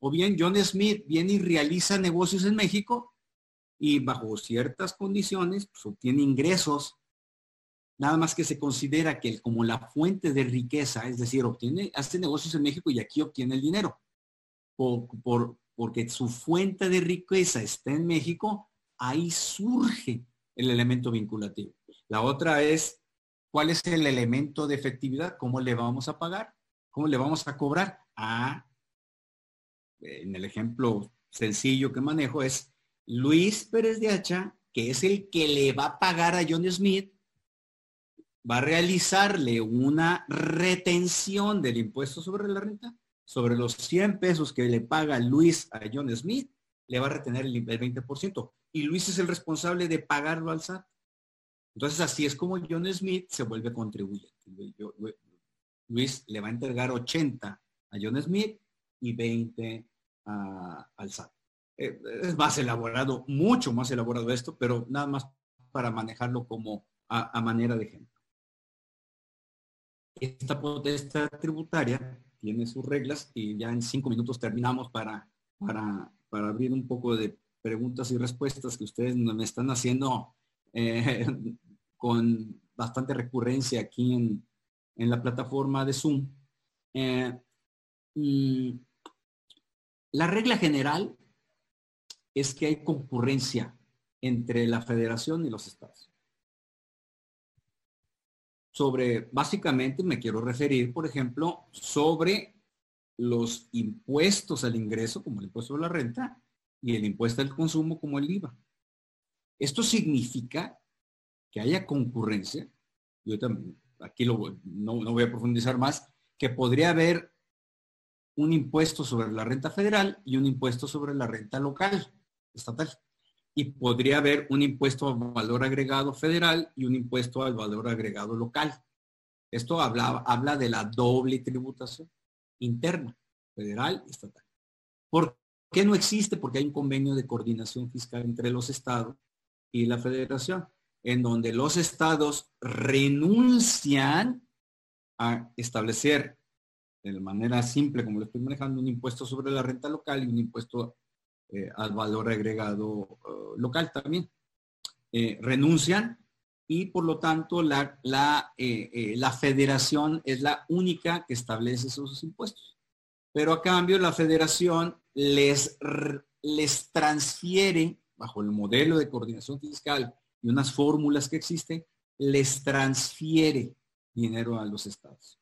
O bien John Smith viene y realiza negocios en México y bajo ciertas condiciones pues, obtiene ingresos. Nada más que se considera que como la fuente de riqueza, es decir, obtiene, hace negocios en México y aquí obtiene el dinero. Por, porque su fuente de riqueza está en México, ahí surge el elemento vinculativo. La otra es ¿Cuál es el elemento de efectividad? ¿Cómo le vamos a pagar? ¿Cómo le vamos a cobrar? Ah, en el ejemplo sencillo que manejo es Luis Pérez de Hacha, que es el que le va a pagar a John Smith, va a realizarle una retención del impuesto sobre la renta, sobre los 100 pesos que le paga Luis a John Smith, le va a retener el, 20%. Y Luis es el responsable de pagarlo al SAT. Entonces así es como John Smith se vuelve contribuyente. Luis le va a entregar 80 a John Smith y 20 al SAT. Eh, es más elaborado, mucho más elaborado esto, pero nada más para manejarlo como a, manera de ejemplo. Esta potestad tributaria tiene sus reglas y ya en cinco minutos terminamos para, para, para abrir un poco de preguntas y respuestas que ustedes me están haciendo eh, con bastante recurrencia aquí en, la plataforma de Zoom. Eh, la regla general es que hay concurrencia entre la federación y los estados. Sobre, básicamente me quiero referir, por ejemplo, sobre los impuestos al ingreso, como el impuesto a la renta, y el impuesto al consumo, como el IVA. Esto significa que haya concurrencia, yo también, aquí no, no voy a profundizar más, que podría haber un impuesto sobre la renta federal y un impuesto sobre la renta local, estatal. Y podría haber un impuesto al valor agregado federal y un impuesto al valor agregado local. Esto habla, habla de la doble tributación interna, federal y estatal. ¿Por qué no existe? Porque hay un convenio de coordinación fiscal entre los estados y la federación en donde los estados renuncian a establecer de manera simple, como lo estoy manejando, un impuesto sobre la renta local y un impuesto eh, al valor agregado eh, local también. Eh, renuncian y por lo tanto la, la, la federación es la única que establece esos impuestos. Pero a cambio la federación les, les transfiere, bajo el modelo de coordinación fiscal y unas fórmulas que existen, les transfiere dinero a los estados.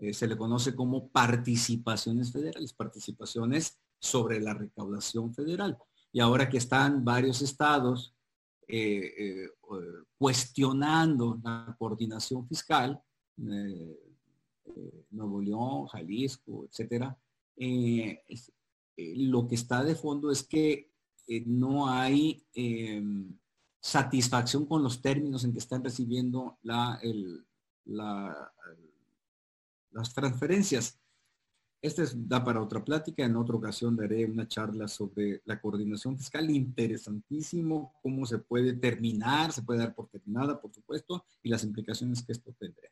Eh, se le conoce como participaciones federales, participaciones sobre la recaudación federal. Y ahora que están varios estados eh, eh, cuestionando la coordinación fiscal, Nuevo León, Jalisco, etcétera, lo que está de fondo es que no hay satisfacción con los términos en que están recibiendo la, las transferencias. Este da para otra plática. En otra ocasión daré una charla sobre la coordinación fiscal. Interesantísimo cómo se puede terminar, se puede dar por terminada, por supuesto, y las implicaciones que esto tendrá.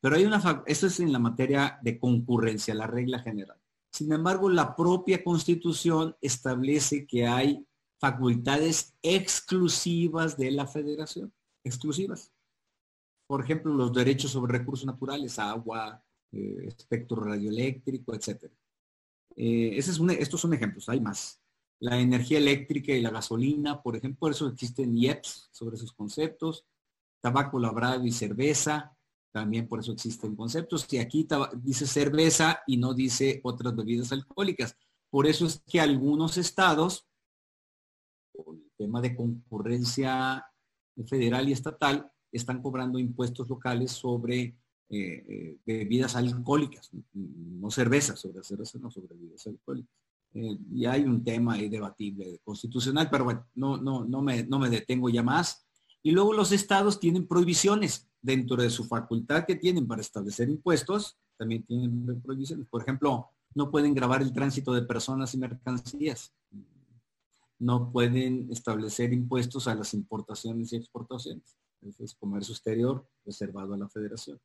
Pero hay una, esto es en la materia de concurrencia, la regla general. Sin embargo, la propia constitución establece que hay facultades exclusivas de la federación, exclusivas. Por ejemplo, los derechos sobre recursos naturales, agua, eh, espectro radioeléctrico, etc. Eh, es estos son ejemplos, hay más. la energía eléctrica y la gasolina, por ejemplo, por eso existen IEPS sobre esos conceptos, tabaco labrado y cerveza, también por eso existen conceptos. Y aquí dice cerveza y no dice otras bebidas alcohólicas. Por eso es que algunos estados, el tema de concurrencia federal y estatal, están cobrando impuestos locales sobre eh, eh, bebidas alcohólicas, no cerveza, sobre cerveza, no sobre bebidas alcohólicas. Eh, y hay un tema ahí debatible constitucional, pero bueno, no, no, no, me, no me detengo ya más. Y luego los estados tienen prohibiciones dentro de su facultad que tienen para establecer impuestos, también tienen prohibiciones. Por ejemplo, no pueden grabar el tránsito de personas y mercancías. No pueden establecer impuestos a las importaciones y exportaciones. Es comercio exterior reservado a la federación.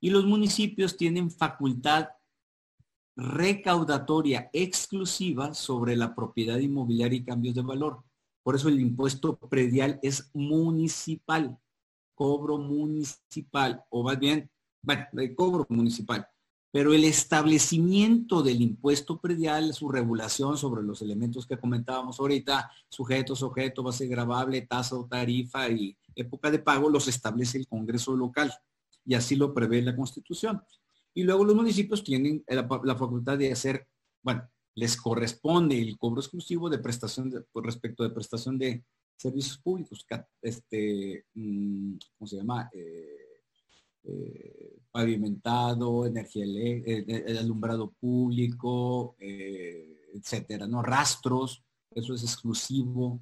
Y los municipios tienen facultad recaudatoria exclusiva sobre la propiedad inmobiliaria y cambios de valor. Por eso el impuesto predial es municipal, cobro municipal, o más bien, el cobro municipal. Pero el establecimiento del impuesto predial, su regulación sobre los elementos que comentábamos ahorita, sujetos, objeto, base grabable, tasa o tarifa y época de pago, los establece el Congreso local. Y así lo prevé la Constitución. Y luego los municipios tienen la, facultad de hacer, bueno, les corresponde el cobro exclusivo de prestación de, respecto de prestación de servicios públicos, este, mm, ¿cómo se llama? Eh, eh, pavimentado, energía, eh, el alumbrado público, etcétera, ¿no? Rastros, eso es exclusivo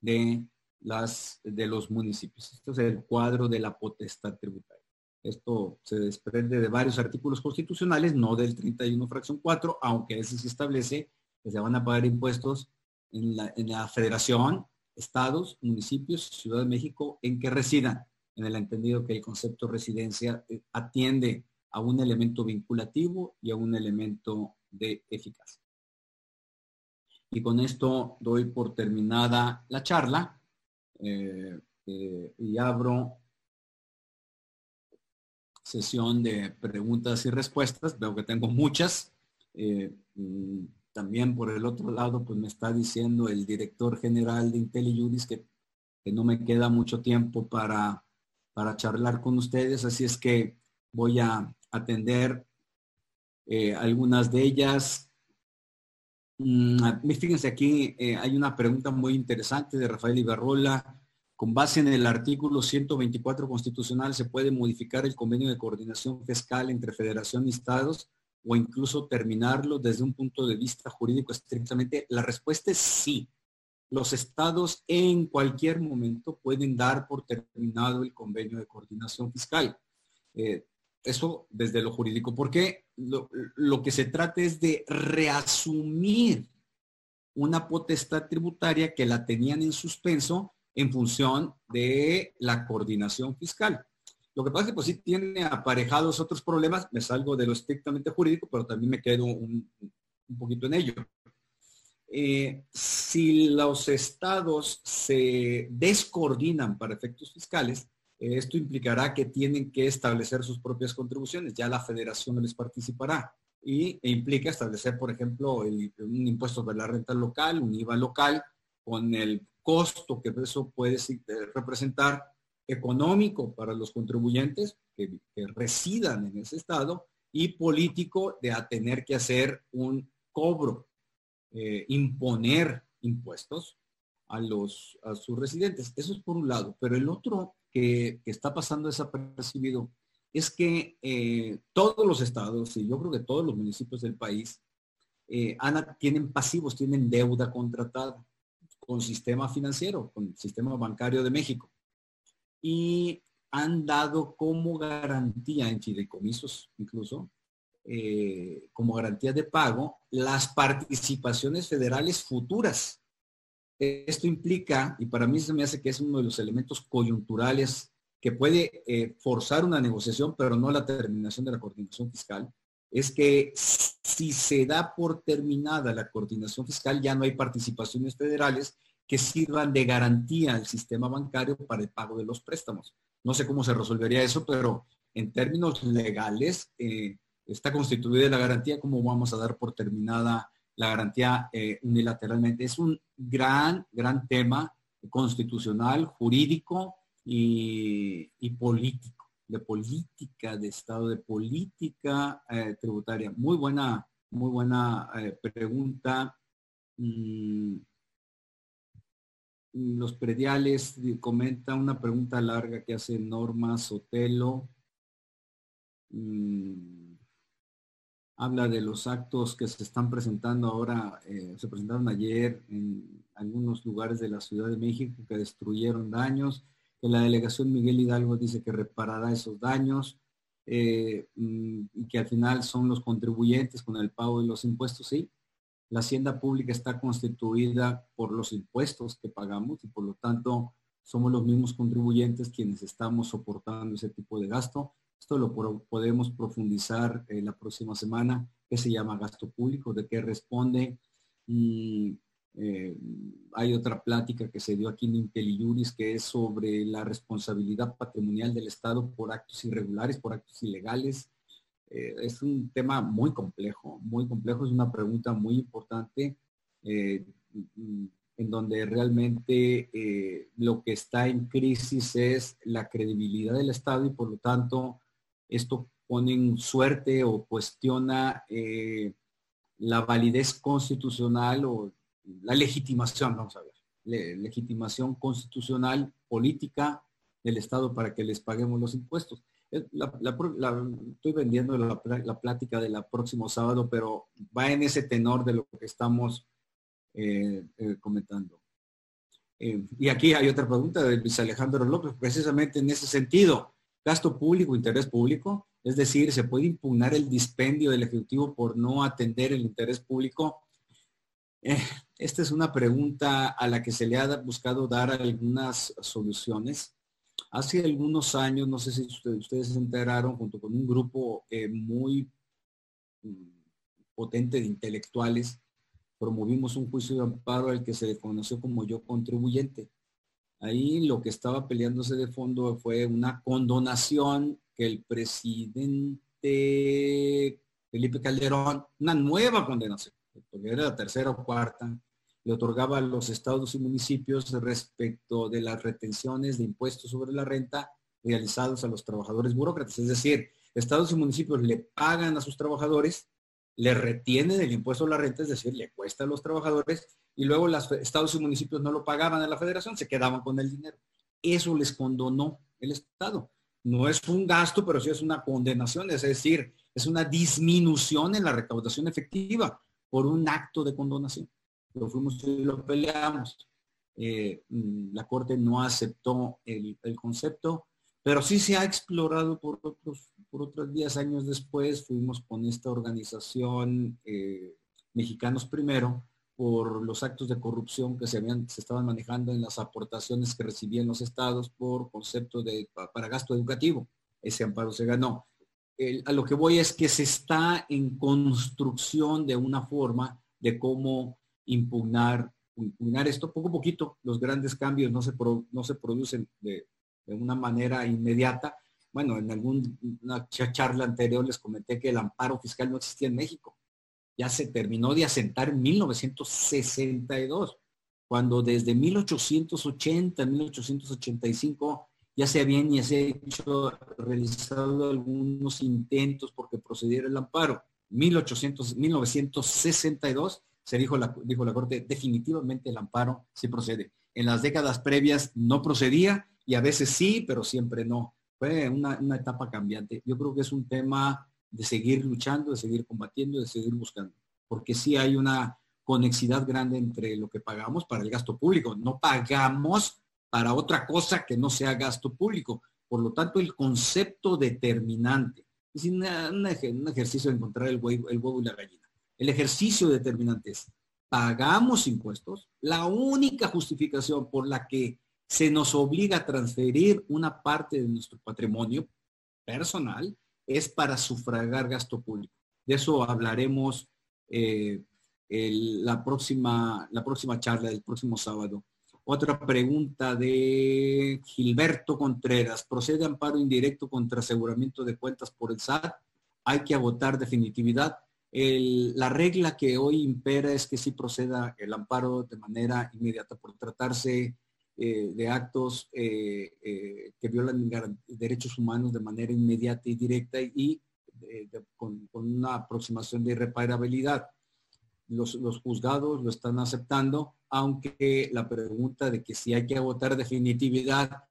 de las de los municipios. Este es el cuadro de la potestad tributaria. Esto se desprende de varios artículos constitucionales, no del 31 fracción 4, aunque ese se establece que se van a pagar impuestos en la, federación, estados, municipios, Ciudad de México, en que residan, en el entendido que el concepto residencia eh, atiende a un elemento vinculativo y a un elemento de eficacia. Y con esto doy por terminada la charla eh, eh, y abro sesión de preguntas y respuestas. Veo que tengo muchas. Eh, también por el otro lado, pues me está diciendo el director general de IntelliJuris que, que no me queda mucho tiempo para, para charlar con ustedes, así es que voy a atender eh, algunas de ellas. Mm, fíjense aquí, eh, hay una pregunta muy interesante de Rafael Ibarrola con base en el artículo 124 constitucional, se puede modificar el convenio de coordinación fiscal entre federación y estados o incluso terminarlo desde un punto de vista jurídico estrictamente. La respuesta es sí. Los estados en cualquier momento pueden dar por terminado el convenio de coordinación fiscal. Eh, eso desde lo jurídico, porque lo, lo que se trata es de reasumir una potestad tributaria que la tenían en suspenso en función de la coordinación fiscal. Lo que pasa es que pues sí tiene aparejados otros problemas, me salgo de lo estrictamente jurídico, pero también me quedo un, poquito en ello. Eh, si los estados se descoordinan para efectos fiscales, esto implicará que tienen que establecer sus propias contribuciones, ya la federación les participará y e implica establecer, por ejemplo, un impuesto de la renta local, un IVA local, con el costo que eso puede representar económico para los contribuyentes que, residan en ese estado y político de a tener que hacer un cobro, eh, imponer impuestos a, los, a sus residentes. Eso es por un lado. Pero el otro que, está pasando desapercibido es que eh, todos los estados, y yo creo que todos los municipios del país, eh, tienen pasivos, tienen deuda contratada con sistema financiero, con el sistema bancario de México. Y han dado como garantía en fideicomisos incluso, eh, como garantía de pago, las participaciones federales futuras. Esto implica, y para mí se me hace que es uno de los elementos coyunturales que puede eh, forzar una negociación, pero no la terminación de la coordinación fiscal, es que si se da por terminada la coordinación fiscal, ya no hay participaciones federales que sirvan de garantía al sistema bancario para el pago de los préstamos. No sé cómo se resolvería eso, pero en términos legales eh, está constituida la garantía, como vamos a dar por terminada la garantía eh, unilateralmente. Es un gran, gran tema constitucional, jurídico y, político, de política, de Estado, de política eh, tributaria. Muy buena, muy buena eh, pregunta. Mm, los prediales comenta una pregunta larga que hace Norma Sotelo. Mm, habla de los actos que se están presentando ahora, eh, se presentaron ayer en algunos lugares de la Ciudad de México que destruyeron daños, que la delegación Miguel Hidalgo dice que reparará esos daños eh, mm, y que al final son los contribuyentes con el pago de los impuestos, sí. La hacienda pública está constituida por los impuestos que pagamos y por lo tanto somos los mismos contribuyentes quienes estamos soportando ese tipo de gasto esto lo podemos profundizar eh, la próxima semana, que se llama gasto público, de qué responde. Y eh, hay otra plática que se dio aquí en IntelliJuris que es sobre la responsabilidad patrimonial del Estado por actos irregulares, por actos ilegales. Eh, es un tema muy complejo, muy complejo, es una pregunta muy importante en donde realmente lo que está en crisis es la credibilidad del Estado y por lo tanto esto pone en suerte o cuestiona eh, la validez constitucional o la legitimación, vamos a ver, legitimación constitucional, política del Estado para que les paguemos los impuestos. estoy vendiendo la, plática de la próximo sábado, pero va en ese tenor de lo que estamos eh, eh, comentando. y aquí hay otra pregunta de Luis Alejandro López, precisamente en ese sentido. Gasto público, interés público, es decir, se puede impugnar el dispendio del Ejecutivo por no atender el interés público. Esta es una pregunta a la que se le ha buscado dar algunas soluciones. Hace algunos años, no sé si ustedes, se enteraron, junto con un grupo eh, muy mm, potente de intelectuales, promovimos un juicio de amparo al que se le conoció como yo contribuyente. Ahí lo que estaba peleándose de fondo fue una condonación que el presidente Felipe Calderón, una nueva condenación, porque era la tercera o cuarta, le otorgaba a los estados y municipios respecto de las retenciones de impuestos sobre la renta realizados a los trabajadores burócratas. Es decir, estados y municipios le pagan a sus trabajadores, le retienen el impuesto a la renta, es decir, le cuesta a los trabajadores y luego los estados y municipios no lo pagaban a la federación, se quedaban con el dinero. Eso les condonó el Estado. No es un gasto, pero sí es una condenación, es decir, es una disminución en la recaudación efectiva por un acto de condonación. Lo fuimos y lo peleamos. Eh, mm, la Corte no aceptó el, concepto, pero sí se ha explorado por otros, por otros 10 años después. Fuimos con esta organización eh, Mexicanos Primero, por los actos de corrupción que se, habían, se estaban manejando en las aportaciones que recibían los estados por concepto de para gasto educativo. Ese amparo se ganó. a lo que voy es que se está en construcción de una forma de cómo impugnar, impugnar esto poco a poquito. Los grandes cambios no se, no se producen de, de una manera inmediata. Bueno, en alguna charla anterior les comenté que el amparo fiscal no existía en México ya se terminó de asentar en 1962, cuando desde 1880, 1885 ya se habían y se hecho, realizado algunos intentos porque procediera el amparo. 1800, 1962 se dijo la, dijo la Corte, definitivamente el amparo se procede. En las décadas previas no procedía y a veces sí, pero siempre no. Fue una, una etapa cambiante. Yo creo que es un tema de seguir luchando, de seguir combatiendo, de seguir buscando. Porque sí hay una conexidad grande entre lo que pagamos para el gasto público. No pagamos para otra cosa que no sea gasto público. Por lo tanto, el concepto determinante es un, ejercicio de encontrar el huevo, el huevo y la gallina. El ejercicio determinante es, pagamos impuestos, la única justificación por la que se nos obliga a transferir una parte de nuestro patrimonio personal es para sufragar gasto público. De eso hablaremos eh, la, próxima, la próxima charla del próximo sábado. Otra pregunta de Gilberto Contreras. ¿Procede amparo indirecto contra aseguramiento de cuentas por el SAT? ¿Hay que agotar definitividad? La regla que hoy impera es que sí proceda el amparo de manera inmediata por tratarse eh, de actos eh, eh, que violan derechos humanos de manera inmediata y directa y con, una aproximación de irreparabilidad. Los, los, juzgados lo están aceptando, aunque la pregunta de que si hay que agotar definitividad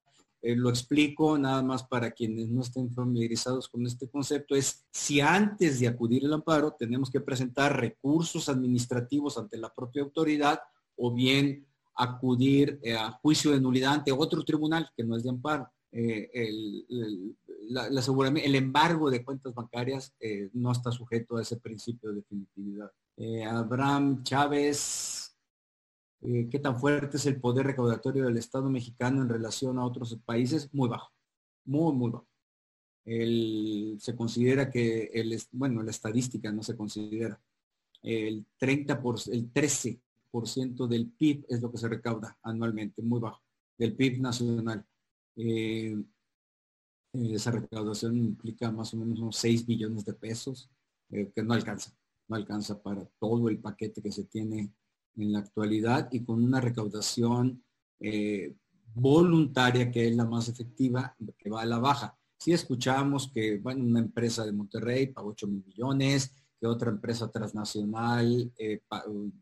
eh, lo explico nada más para quienes no estén familiarizados con este concepto, es si antes de acudir al amparo tenemos que presentar recursos administrativos ante la propia autoridad o bien acudir eh, a juicio de nulidad ante otro tribunal que no es de amparo. Eh, el, el, embargo de cuentas bancarias no está sujeto a ese principio de definitividad. Abraham Chávez eh, qué tan fuerte es el poder recaudatorio del Estado mexicano en relación a otros países, muy bajo, muy, muy bajo. se considera que, el, bueno, la estadística no se considera. El 30 por, el 13% del PIB es lo que se recauda anualmente, muy bajo, del PIB nacional. Eh, eh, esa recaudación implica más o menos unos 6 billones de pesos, que no alcanza, no alcanza para todo el paquete que se tiene en la actualidad y con una recaudación eh, voluntaria que es la más efectiva, que va a la baja. Si escuchamos que bueno, una empresa de Monterrey pagó 8 mil millones, que otra empresa transnacional, eh, un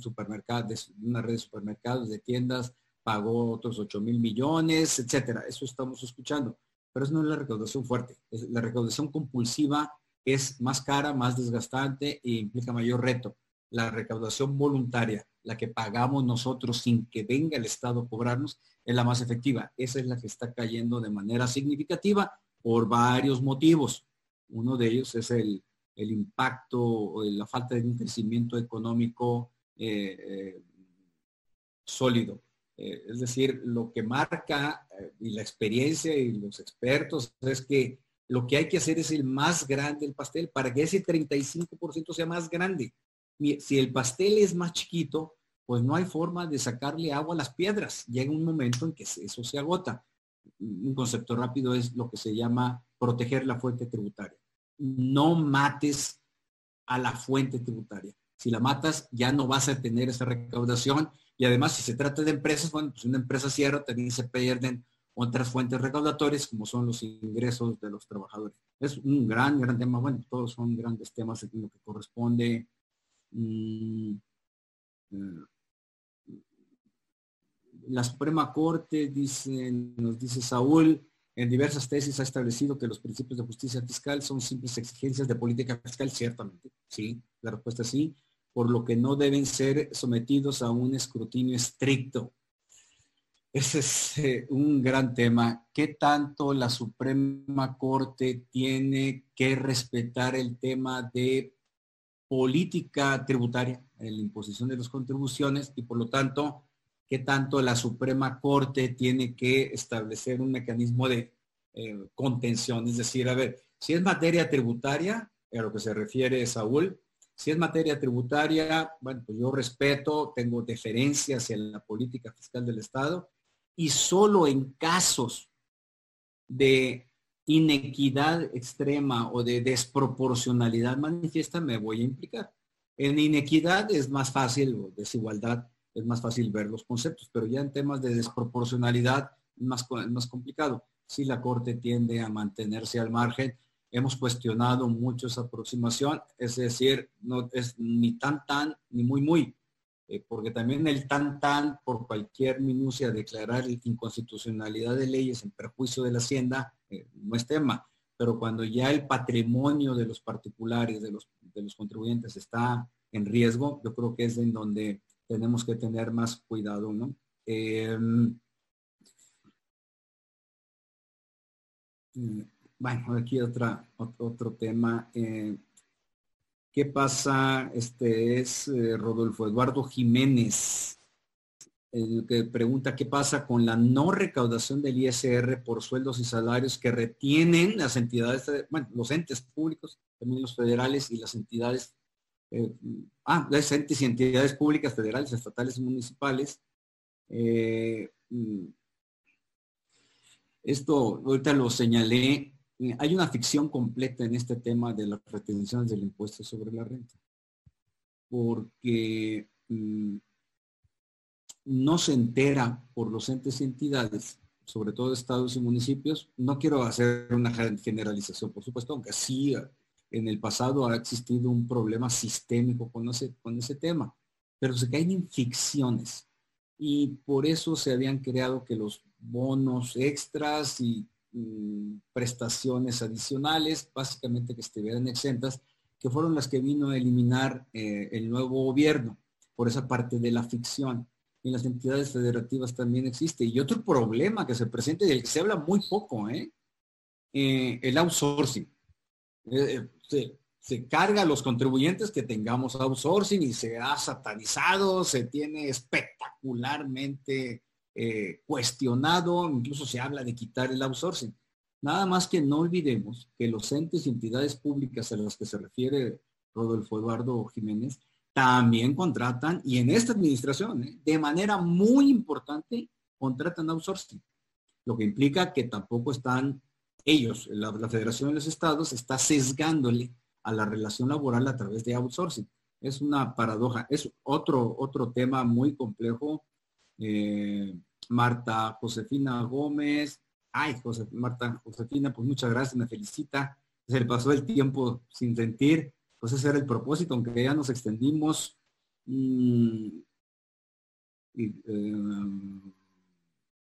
supermercado, una red de supermercados, de tiendas, pagó otros 8 mil millones, etcétera. Eso estamos escuchando. Pero eso no es la recaudación fuerte. la recaudación compulsiva es más cara, más desgastante e implica mayor reto la recaudación voluntaria, la que pagamos nosotros sin que venga el Estado a cobrarnos, es la más efectiva. Esa es la que está cayendo de manera significativa por varios motivos. Uno de ellos es el, impacto o la falta de un crecimiento económico eh, eh, sólido. Eh, es decir, lo que marca y la experiencia y los expertos es que lo que hay que hacer es el más grande el pastel para que ese 35% sea más grande si el pastel es más chiquito, pues no hay forma de sacarle agua a las piedras. Llega un momento en que eso se agota. Un concepto rápido es lo que se llama proteger la fuente tributaria. No mates a la fuente tributaria. Si la matas, ya no vas a tener esa recaudación. Y además, si se trata de empresas, bueno, pues una empresa cierra, también se pierden otras fuentes recaudatorias, como son los ingresos de los trabajadores. Es un gran, gran tema. Bueno, todos son grandes temas en lo que corresponde Mm, eh, la Suprema Corte, dice, nos dice Saúl, en diversas tesis ha establecido que los principios de justicia fiscal son simples exigencias de política fiscal, ciertamente, sí, la respuesta es sí, por lo que no deben ser sometidos a un escrutinio estricto. Ese es eh, un gran tema. ¿Qué tanto la Suprema Corte tiene que respetar el tema de política tributaria, en la imposición de las contribuciones y por lo tanto, qué tanto la Suprema Corte tiene que establecer un mecanismo de eh, contención. Es decir, a ver, si es materia tributaria, a lo que se refiere Saúl, si es materia tributaria, bueno, pues yo respeto, tengo deferencia hacia la política fiscal del Estado y solo en casos de inequidad extrema o de desproporcionalidad manifiesta, me voy a implicar. En inequidad es más fácil, o desigualdad, es más fácil ver los conceptos, pero ya en temas de desproporcionalidad es más, más complicado. Si la Corte tiende a mantenerse al margen, hemos cuestionado mucho esa aproximación, es decir, no es ni tan tan ni muy muy. Eh, porque también el tan tan por cualquier minucia declarar inconstitucionalidad de leyes en perjuicio de la hacienda eh, no es tema, pero cuando ya el patrimonio de los particulares, de los, de los contribuyentes está en riesgo, yo creo que es en donde tenemos que tener más cuidado, ¿no? Em, bueno, aquí otra, otro tema. Eh, ¿Qué pasa? Este es eh, Rodolfo Eduardo Jiménez, que pregunta qué pasa con la no recaudación del ISR por sueldos y salarios que retienen las entidades, bueno, los entes públicos, también los federales y las entidades, eh, ah, las entes y entidades públicas, federales, estatales y municipales. Eh, mm, esto ahorita lo señalé eh, hay una ficción completa en este tema de las retenciones del impuesto sobre la renta. Porque mm, no se entera por los entes y entidades, sobre todo estados y municipios. No quiero hacer una generalización, por supuesto, aunque sí en el pasado ha existido un problema sistémico con ese, con ese tema, pero se caen en ficciones y por eso se habían creado que los bonos extras y mm, prestaciones adicionales, básicamente que estuvieran exentas, que fueron las que vino a eliminar eh, el nuevo gobierno por esa parte de la ficción. En las entidades federativas también existe. Y otro problema que se presenta y del que se habla muy poco, ¿eh? eh el outsourcing. Eh, se, carga a los contribuyentes que tengamos outsourcing y se ha satanizado, se tiene espectacularmente eh, cuestionado, incluso se habla de quitar el outsourcing. Nada más que no olvidemos que los entes y entidades públicas a las que se refiere Rodolfo Eduardo Jiménez también contratan, y en esta administración, ¿eh? de manera muy importante, contratan outsourcing, lo que implica que tampoco están ellos, la, Federación de los Estados, está sesgándole a la relación laboral a través de outsourcing. Es una paradoja, es otro, otro tema muy complejo. Eh, Marta Josefina Gómez, ay, Marta Josefina, pues muchas gracias, me felicita. Se le pasó el tiempo sin sentir, pues ese era el propósito, aunque ya nos extendimos. Y, eh,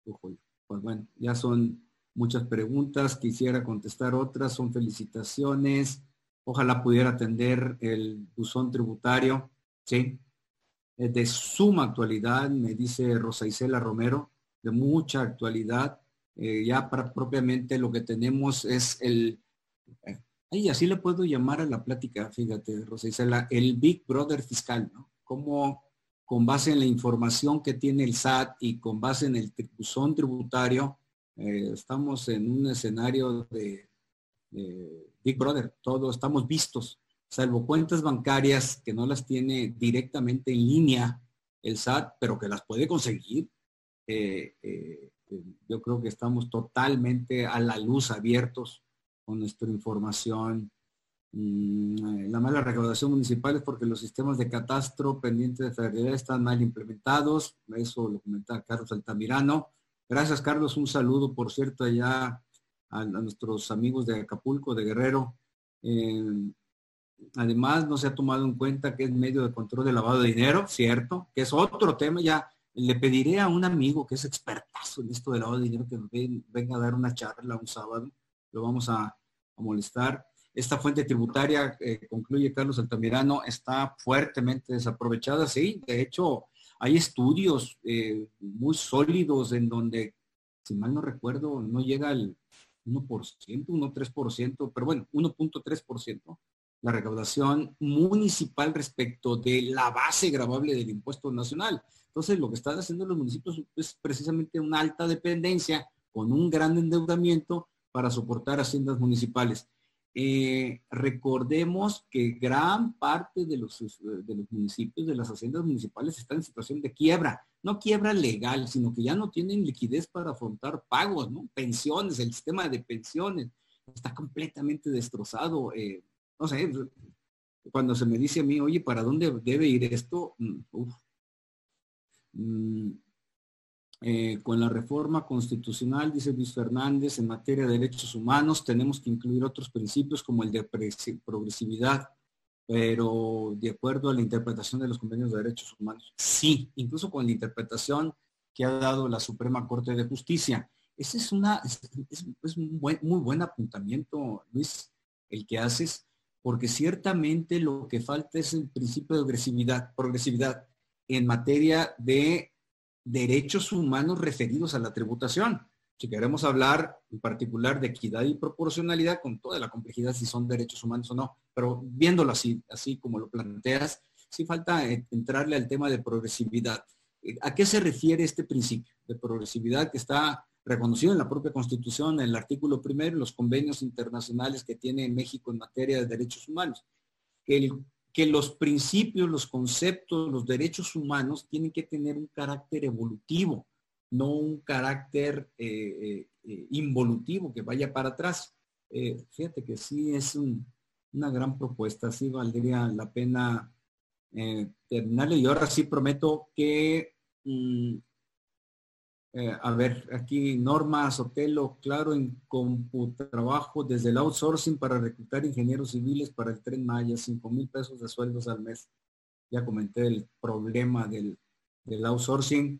pues bueno, ya son muchas preguntas, quisiera contestar otras, son felicitaciones. Ojalá pudiera atender el buzón tributario, ¿sí? Es de suma actualidad, me dice Rosa Isela Romero, de mucha actualidad. Eh, ya para, propiamente lo que tenemos es el, eh, así le puedo llamar a la plática, fíjate, Rosa Isela, el Big Brother fiscal, ¿no? Como con base en la información que tiene el SAT y con base en el buzón tributario, eh, estamos en un escenario de, Big Brother, todos estamos vistos, salvo cuentas bancarias que no las tiene directamente en línea el SAT, pero que las puede conseguir. Eh, eh, yo creo que estamos totalmente a la luz abiertos con nuestra información. Mm, la mala recaudación municipal es porque los sistemas de catastro pendientes de federalidad están mal implementados. Eso lo comentaba Carlos Altamirano. Gracias, Carlos. Un saludo, por cierto, allá a, nuestros amigos de Acapulco, de Guerrero. Eh, además, no se ha tomado en cuenta que es medio de control de lavado de dinero, ¿cierto? Que es otro tema. Ya le pediré a un amigo que es expertazo en esto de lavado de dinero que venga a dar una charla un sábado. Lo vamos a, molestar. Esta fuente tributaria, eh, concluye Carlos Altamirano, está fuertemente desaprovechada. Sí, de hecho, hay estudios eh, muy sólidos en donde, si mal no recuerdo, no llega al 1%, 1,3%, pero bueno, 1.3% la recaudación municipal respecto de la base gravable del impuesto nacional. Entonces, lo que están haciendo los municipios es precisamente una alta dependencia con un gran endeudamiento para soportar haciendas municipales. Eh, recordemos que gran parte de los, de los municipios, de las haciendas municipales, están en situación de quiebra. No quiebra legal, sino que ya no tienen liquidez para afrontar pagos, ¿no? Pensiones, el sistema de pensiones está completamente destrozado. Eh, no sé, cuando se me dice a mí, oye, ¿para dónde debe ir esto? Mm, mm, eh, con la reforma constitucional, dice Luis Fernández, en materia de derechos humanos tenemos que incluir otros principios como el de progresividad, pero de acuerdo a la interpretación de los convenios de derechos humanos, sí, incluso con la interpretación que ha dado la Suprema Corte de Justicia. Ese es, una, es, un muy buen apuntamiento, Luis, el que haces, porque ciertamente lo que falta es el principio de progresividad, progresividad en materia de derechos humanos referidos a la tributación. Si queremos hablar en particular de equidad y proporcionalidad, con toda la complejidad si son derechos humanos o no, pero viéndolo así, así como lo planteas, sí falta entrarle al tema de progresividad. ¿A qué se refiere este principio de progresividad que está reconocido en la propia Constitución, en el artículo primero, los convenios internacionales que tiene México en materia de derechos humanos? Que el que los principios, los conceptos, los derechos humanos tienen que tener un carácter evolutivo, no un carácter eh, eh, eh, involutivo que vaya para atrás. eh, fíjate que sí es una gran propuesta, sí valdría la pena terminarle y ahora sí prometo que, mm, eh, a ver, aquí Norma Sotelo, claro, en trabajo desde el outsourcing para reclutar ingenieros civiles para el Tren Maya, 5 mil pesos de sueldos al mes. Ya comenté el problema del, del outsourcing.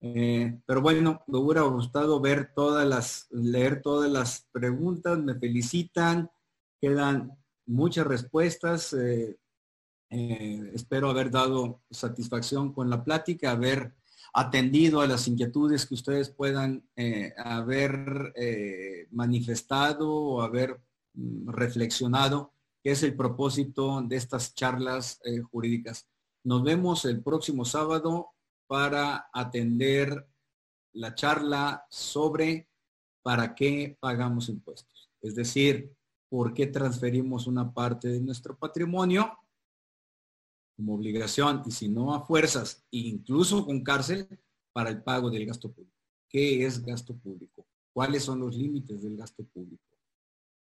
Eh, pero bueno, me hubiera gustado ver todas las, leer todas las preguntas, me felicitan, quedan muchas respuestas. Eh, espero haber dado satisfacción con la plática, haber atendido a las inquietudes que ustedes puedan haber manifestado o haber mm, reflexionado, que es el propósito de estas charlas jurídicas. Nos vemos el próximo sábado para atender la charla sobre para qué pagamos impuestos. Es decir, por qué transferimos una parte de nuestro patrimonio como obligación y si no a fuerzas, incluso con cárcel, para el pago del gasto público. ¿Qué es gasto público? ¿Cuáles son los límites del gasto público?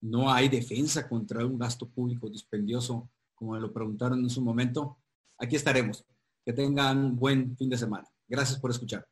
No hay defensa contra un gasto público dispendioso, como lo preguntaron en su momento. Aquí estaremos. Que tengan un buen fin de semana. Gracias por escuchar.